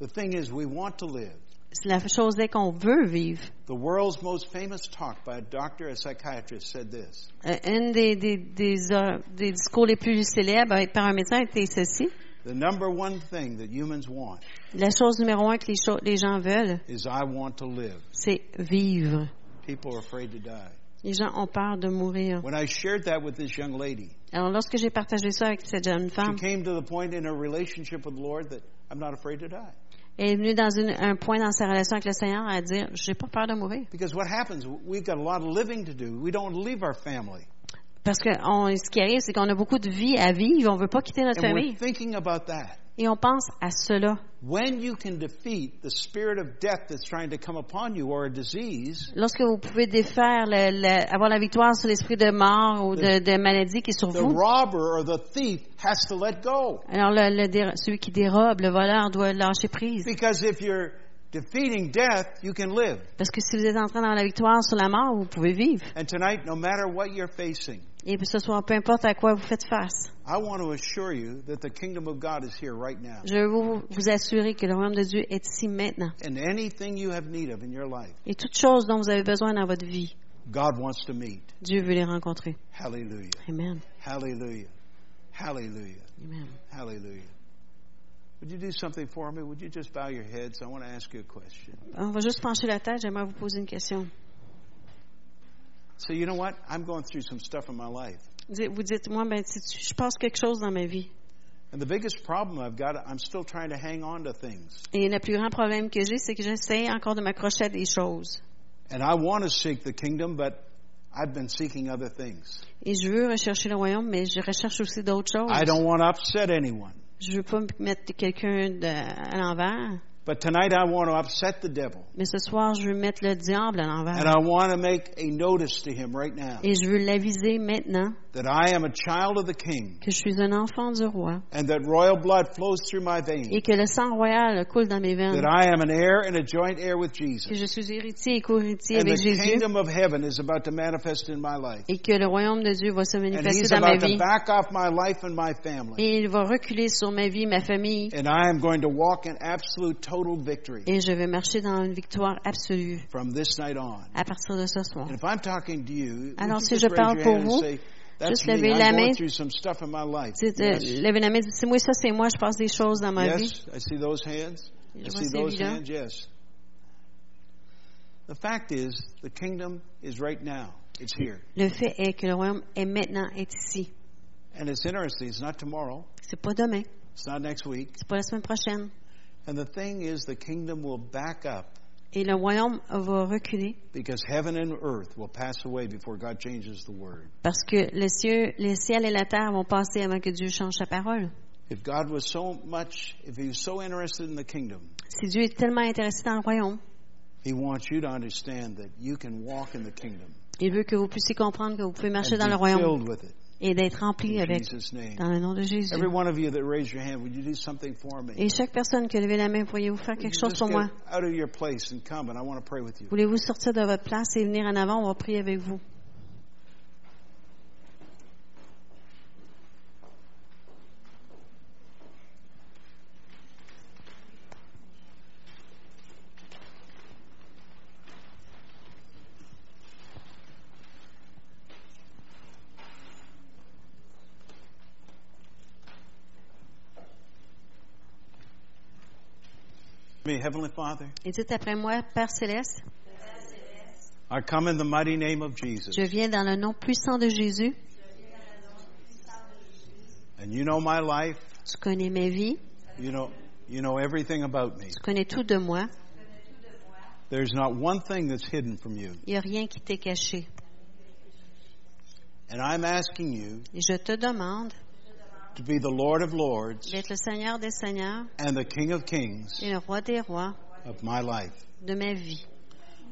The thing is, we want to live.
C'est la chose est qu'on veut vivre.
The world's most famous talk by a doctor, a psychiatrist, said this
Euh, une des, des, des, euh, des discours les plus célèbres par un médecin était ceci.
The number one thing that humans want
La chose numéro un que les, cho- les gens veulent,
is I want to live.
c'est vivre.
People are afraid to die.
Les gens ont peur de mourir.
When I shared that with this young lady,
Alors, lorsque j'ai partagé ça avec cette jeune
she
femme,
came to the point in her relationship with the Lord that I'm not afraid to die.
elle est venue dans une- un point dans sa relation avec le Seigneur à dire, j'ai pas peur de mourir.
Because what happens, we've got a lot of living to do. We don't leave our family.
Parce que on- ce qui arrive, c'est qu'on a beaucoup de vie à vivre, on veut pas quitter notre
And we're
famille.
thinking about that.
Et on pense à cela.
When you can defeat the spirit of death that's trying to come upon you or a disease,
Lorsque vous pouvez défaire, le- le- avoir la victoire sur l'esprit de mort ou de, de maladie qui est sur
the
vous,
robber or the thief has to let go.
alors le, celui qui dérobe, le voleur, doit lâcher prise.
Because if you're defeating death, you can live.
Parce que si vous êtes en train d'avoir la victoire sur la mort, vous pouvez vivre.
And tonight, no matter what you're facing,
Et que ce soit peu importe à quoi vous faites face.
I want to assure you that the kingdom of God is here right now.
Je veux vous, vous assurer que le royaume de Dieu est ici maintenant.
And anything you have need of in your life,
Et toutes choses dont vous avez besoin dans votre vie,
God wants to meet.
Dieu veut les rencontrer.
Hallelujah.
Amen.
Hallelujah. Hallelujah.
Amen.
Hallelujah. Would you do something for me? Would you just bow your heads? I want to ask you a question.
On va juste pencher la tête. J'aimerais vous poser une question.
So, you know what? I'm going through some stuff in my life.
Vous dites- moi, ben, je passe quelque chose dans ma vie.
And the biggest problem I've got, I'm still trying to hang on to things.
Et le plus grand problème que j'ai, c'est que j'essaie encore de m'accrocher à des choses.
And I want to seek the kingdom, but I've been seeking other things.
Et je veux rechercher le royaume, mais je recherche aussi d'autres choses.
I don't want to upset anyone.
Je veux pas mettre quelqu'un à l'envers.
But tonight I want to upset the devil.
Mais ce soir, je veux mettre le diable à
And
l'envers.
I want to make a notice to him right now
Et je veux l'aviser maintenant
that I am a child of the king
que je suis un enfant du roi
and that royal blood flows through my
et
veins,
que le sang royal coule dans mes veines.
that I am an heir and a joint heir with
Que
Jesus.
je suis héritier et co-héritier
And
avec
the
Jésus.
kingdom of heaven is about to manifest in my life.
Et que le royaume de Dieu va se manifester dans ma
about to
vie.
back off my life and my family.
Et il va reculer sur ma vie, ma famille.
And I am going to walk in absolute total victory
Et je vais marcher dans une victoire absolue
from this night on.
à partir de ce soir.
And if I'm talking to you, would
Alors, si je parle pour vous, juste
I'm
la main.
through some stuff in my life.
Euh,
Yes.
levez la main, dites, moi, ça c'est moi, je passe des choses dans ma vie.
I see those hands. I
Je vois
see
ces
those
vies-là.
hands, yes. The fact is, the kingdom is right now. It's here.
Le fait est que le royaume est maintenant, est ici.
And it's interesting, it's not tomorrow,
C'est pas demain,
it's not next week.
c'est pas la semaine prochaine.
And the thing is, the kingdom will back up
Et le royaume va reculer
because heaven and earth will pass away before God changes the word.
parce que les ciels et la terre vont passer avant que Dieu change sa parole.
If God was so much, if He was so interested in the kingdom,
Si Dieu est tellement intéressé dans le royaume,
He wants you to understand that you can walk in the kingdom
il veut que vous puissiez comprendre que vous pouvez marcher
and
dans le royaume
filled with it.
Et d'être rempli avec, dans le nom de Jésus.
Every one of you that raised your hand, would you do something for me?
Et chaque personne qui a levé la main, pourriez-vous faire quelque chose pour moi?
out of your place and come, and I want to pray with you.
Voulez-vous sortir de votre place et venir en avant? On va prier avec vous.
Me, Heavenly Father,
Et dites après moi, Père céleste,
I come in the mighty name of Jesus.
je viens dans le nom puissant de Jésus.
And you know my life.
Tu connais mes vies,
You know, you know everything about me.
tu connais tout de moi.
There's not one thing that's hidden from you.
Il n'y a rien qui t'est caché.
And I'm asking you
Et je te demande
to be the Lord of Lords
d'être le Seigneur des Seigneurs
and the King of Kings
et le Roi des Rois
of my life.
de ma vie.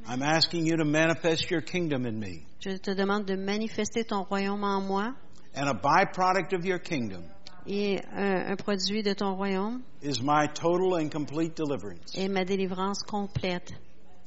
I'm asking you to manifest your kingdom in me.
Je te demande de manifester ton royaume en moi
And a byproduct of your kingdom
et un, un produit de ton royaume
is my total and complete deliverance
est ma délivrance complète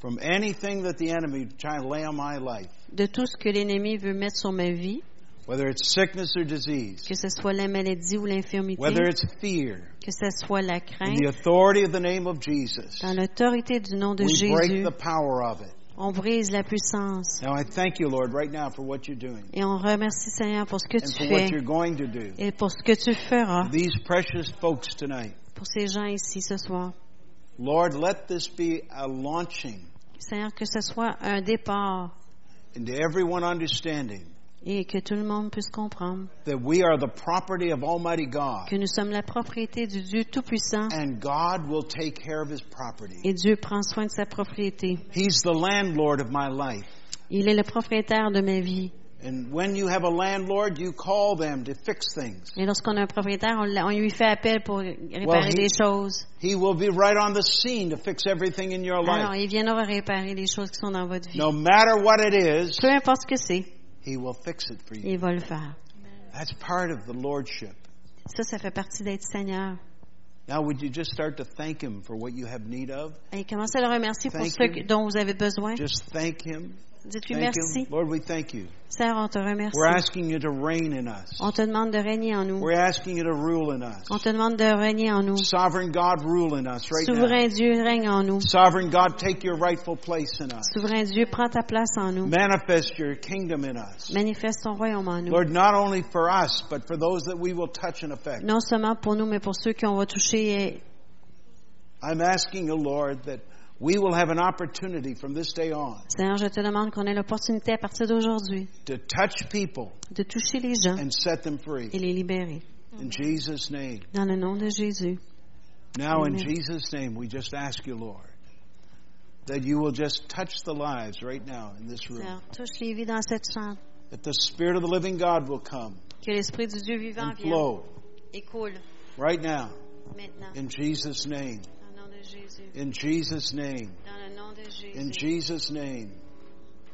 from anything that the enemy trying to lay on my life.
de tout ce que l'ennemi veut mettre sur ma vie.
Whether it's sickness or disease,
que ce soit la maladie ou l'infirmité,
whether it's fear,
que ce soit la
in
crainte,
the authority of the name of Jesus,
dans l'autorité du nom de
we break the power of it.
on brise la puissance.
Now I thank you, Lord, right now for what you're doing.
Et on remercie Seigneur pour ce que
and
tu
for
fais.
what you're going to do.
et pour ce que tu feras.
These precious folks tonight,
pour ces gens ici ce soir.
Lord, let this be a launching
Seigneur, que ce soit un départ.
into everyone understanding
et que tout le monde puisse comprendre
that we are the property of Almighty God
que nous sommes la propriété du Dieu Tout-Puissant
and God will take care of His property.
et Dieu prend soin de sa propriété.
He's the landlord of my life.
Il est le propriétaire de ma vie.
And when you have a landlord, you call them to fix things.
Et lorsqu'on a un propriétaire, on, l'a- on lui fait appel pour réparer
Well, he-
des choses.
He will be right on the scene to fix everything in your
Alors,
life.
il viendra réparer les choses qui sont dans votre vie.
No matter what it is,
Peu importe ce que c'est,
He will fix it for you.
il va le faire.
That's part of the lordship.
Ça, ça fait partie d'être Seigneur.
Now, would you just start to thank Him for what you have need of?
Et commencez à le remercier pour
Thank
ce dont vous avez besoin.
Just thank Him.
Dites-lui merci.
Lord, we thank you.
Seigneur, on te remercie.
We're asking you to reign in us.
On te demande de régner en nous.
We're asking you to rule in us.
On te demande de régner en nous.
Sovereign God, rule in us right now.
Souverain Dieu, règne en nous.
Sovereign God, take your rightful place in us.
Souverain Dieu, prends ta place en nous.
Manifest your kingdom in us.
Manifeste ton royaume en nous.
Lord, not only for us, but for those that we will touch and affect.
Non seulement pour nous, mais pour ceux qu'on va toucher. Et
I'm asking you, Lord, that we will have an opportunity from this day on
Seigneur, je te demande qu'on ait l'opportunité à partir d'aujourd'hui
to touch people
de toucher les gens
and set them free.
et les libérer.
In Jesus' name.
Dans le nom de Jésus.
Now, in Jesus' name, we just ask you, Lord, that you will just touch the lives right now in this room.
Seigneur, touche les vies dans cette chambre.
That the Spirit of the living God will come
Que l'Esprit du Dieu vivant
and
vienne
flow
et coule
right now
maintenant.
in Jesus' name. In Jesus' name.
Dans le nom de
In
Jésus.
Jesus' name.